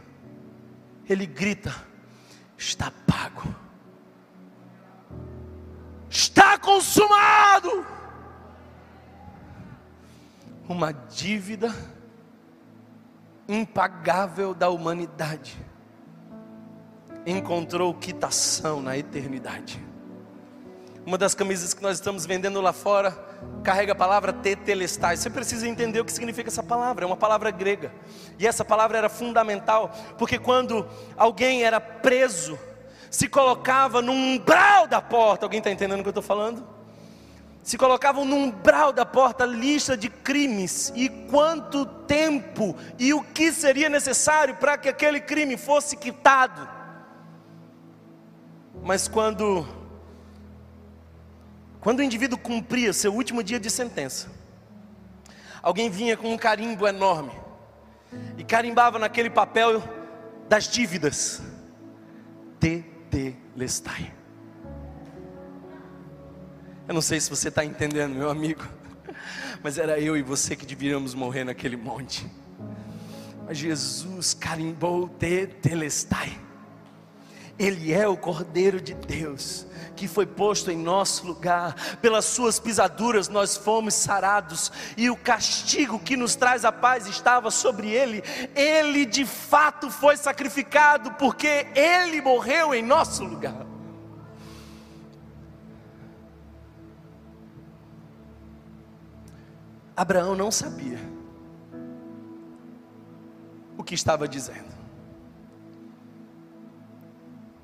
ele grita: Está pago, está consumado. Uma dívida impagável da humanidade encontrou quitação na eternidade. Uma das camisas que nós estamos vendendo lá fora carrega a palavra tetelestai. Você precisa entender o que significa essa palavra, é uma palavra grega. E essa palavra era fundamental, porque quando alguém era preso, se colocava no umbral da porta. Alguém está entendendo o que eu estou falando? Se colocavam no umbral da porta lista de crimes e quanto tempo e o que seria necessário para que aquele crime fosse quitado. Mas quando quando o indivíduo cumpria seu último dia de sentença, alguém vinha com um carimbo enorme e carimbava naquele papel das dívidas. Tetelestai. Eu não sei se você está entendendo, meu amigo, *laughs* mas era eu e você que devíamos morrer naquele monte. Mas Jesus carimbou Tetelestai. Ele é o Cordeiro de Deus que foi posto em nosso lugar, pelas suas pisaduras nós fomos sarados, e o castigo que nos traz a paz estava sobre ele. Ele de fato foi sacrificado, porque ele morreu em nosso lugar. Abraão não sabia o que estava dizendo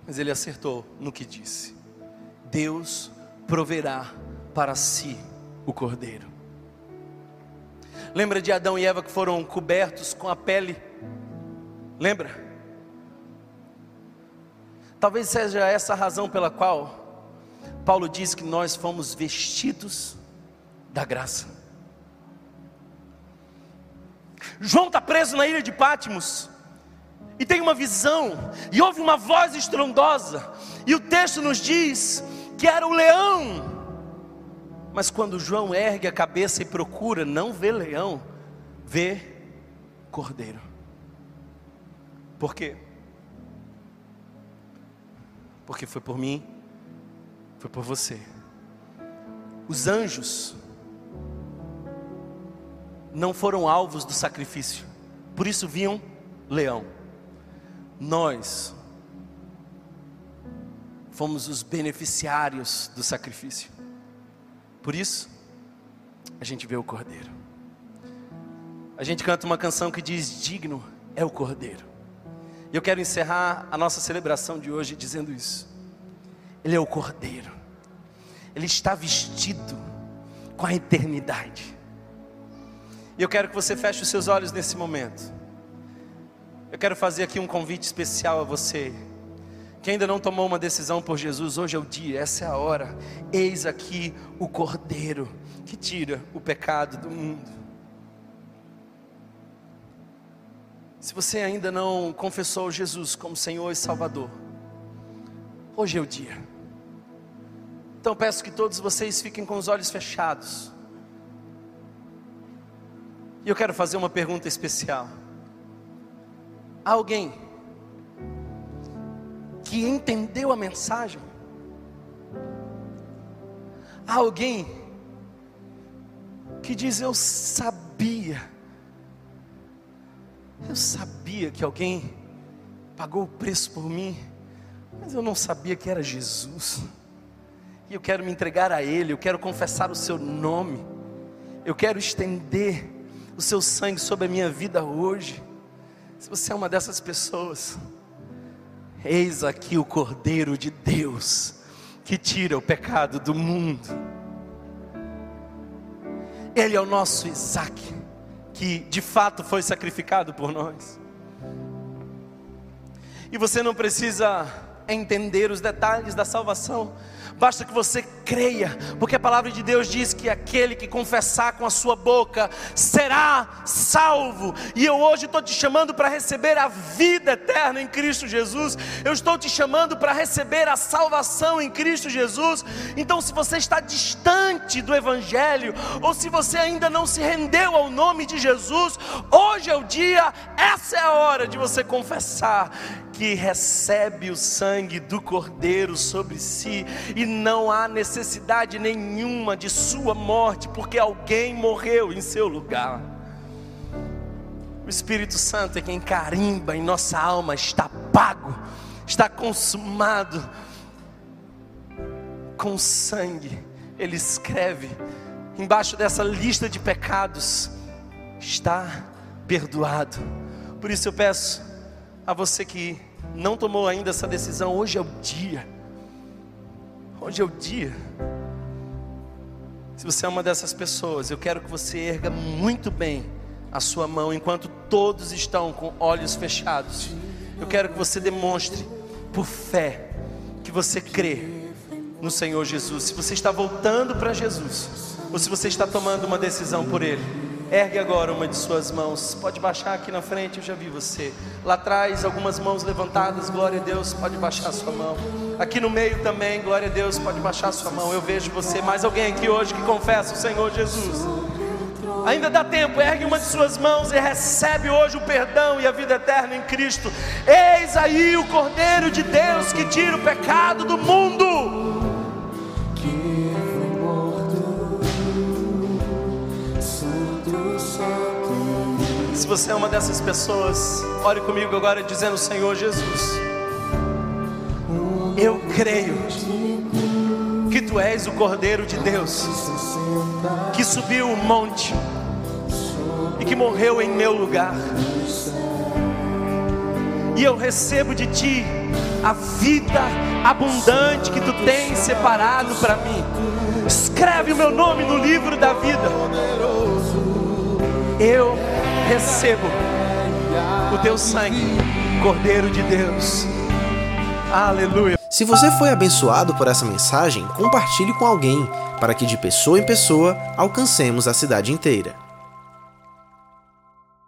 mas ele acertou no que disse: Deus proverá para si o cordeiro. Lembra de Adão e Eva que foram cobertos com a pele? Lembra? Talvez seja essa a razão pela qual Paulo diz que nós fomos vestidos da graça. João está preso na ilha de Pátimos e tem uma visão, e ouve uma voz estrondosa, e o texto nos diz que era o leão, Mas quando João ergue a cabeça e procura, não vê leão, vê cordeiro. Por quê? Porque foi por mim, foi por você. Os anjos não foram alvos do sacrifício, por isso viam leão. Nós fomos os beneficiários do sacrifício, por isso a gente vê o cordeiro. A gente canta uma canção que diz: Digno é o cordeiro. E eu quero encerrar a nossa celebração de hoje dizendo isso. Ele é o cordeiro. Ele está vestido com a eternidade. E eu quero que você feche os seus olhos nesse momento. Eu quero fazer aqui um convite especial a você. Que ainda não tomou uma decisão por Jesus, hoje é o dia, essa é a hora. Eis aqui o Cordeiro que tira o pecado do mundo. Se você ainda não confessou Jesus como Senhor e Salvador, hoje é o dia. Então peço que todos vocês fiquem com os olhos fechados. E eu quero fazer uma pergunta especial. Alguém que entendeu a mensagem? Alguém que diz: Eu sabia, eu sabia que alguém pagou o preço por mim, mas eu não sabia que era Jesus. E eu quero me entregar a Ele, eu quero confessar o Seu nome, eu quero estender o seu sangue sobre a minha vida hoje. Se você é uma dessas pessoas, eis aqui o Cordeiro de Deus que tira o pecado do mundo. Ele é o nosso Isaac, que de fato foi sacrificado por nós. E você não precisa entender os detalhes da salvação, basta que você creia, porque a palavra de Deus diz que aquele que confessar com a sua boca será salvo. E eu hoje estou te chamando para receber a vida eterna em Cristo Jesus, eu estou te chamando para receber a salvação em Cristo Jesus. Então, se você está distante do Evangelho, ou se você ainda não se rendeu ao nome de Jesus, hoje é o dia, essa é a hora de você confessar que recebe o sangue do Cordeiro sobre si e não há necessidade nenhuma de sua morte, porque alguém morreu em seu lugar. O Espírito Santo é quem carimba em nossa alma, está pago, está consumado com sangue. Ele escreve embaixo dessa lista de pecados: está perdoado. Por isso eu peço a você que não tomou ainda essa decisão, hoje é o dia. Hoje é o dia. Se você é uma dessas pessoas, eu quero que você erga muito bem a sua mão enquanto todos estão com olhos fechados. Eu quero que você demonstre por fé que você crê no Senhor Jesus. Se você está voltando para Jesus, ou se você está tomando uma decisão por Ele. Ergue agora uma de suas mãos. Pode baixar aqui na frente, eu já vi você. Lá atrás, algumas mãos levantadas, glória a Deus, pode baixar sua mão. Aqui no meio também, glória a Deus, pode baixar sua mão. Eu vejo você. Mais alguém aqui hoje que confessa o Senhor Jesus. Ainda dá tempo, ergue uma de suas mãos e recebe hoje o perdão e a vida eterna em Cristo. Eis aí o Cordeiro de Deus que tira o pecado do mundo. Se você é uma dessas pessoas, ore comigo agora dizendo: Senhor Jesus, eu creio que tu és o Cordeiro de Deus, que subiu o monte e que morreu em meu lugar. E eu recebo de ti a vida abundante que tu tens separado para mim. Escreve o meu nome no livro da vida. Eu recebo o teu sangue, Cordeiro de Deus. Aleluia. Se você foi abençoado por essa mensagem, compartilhe com alguém, para que de pessoa em pessoa alcancemos a cidade inteira.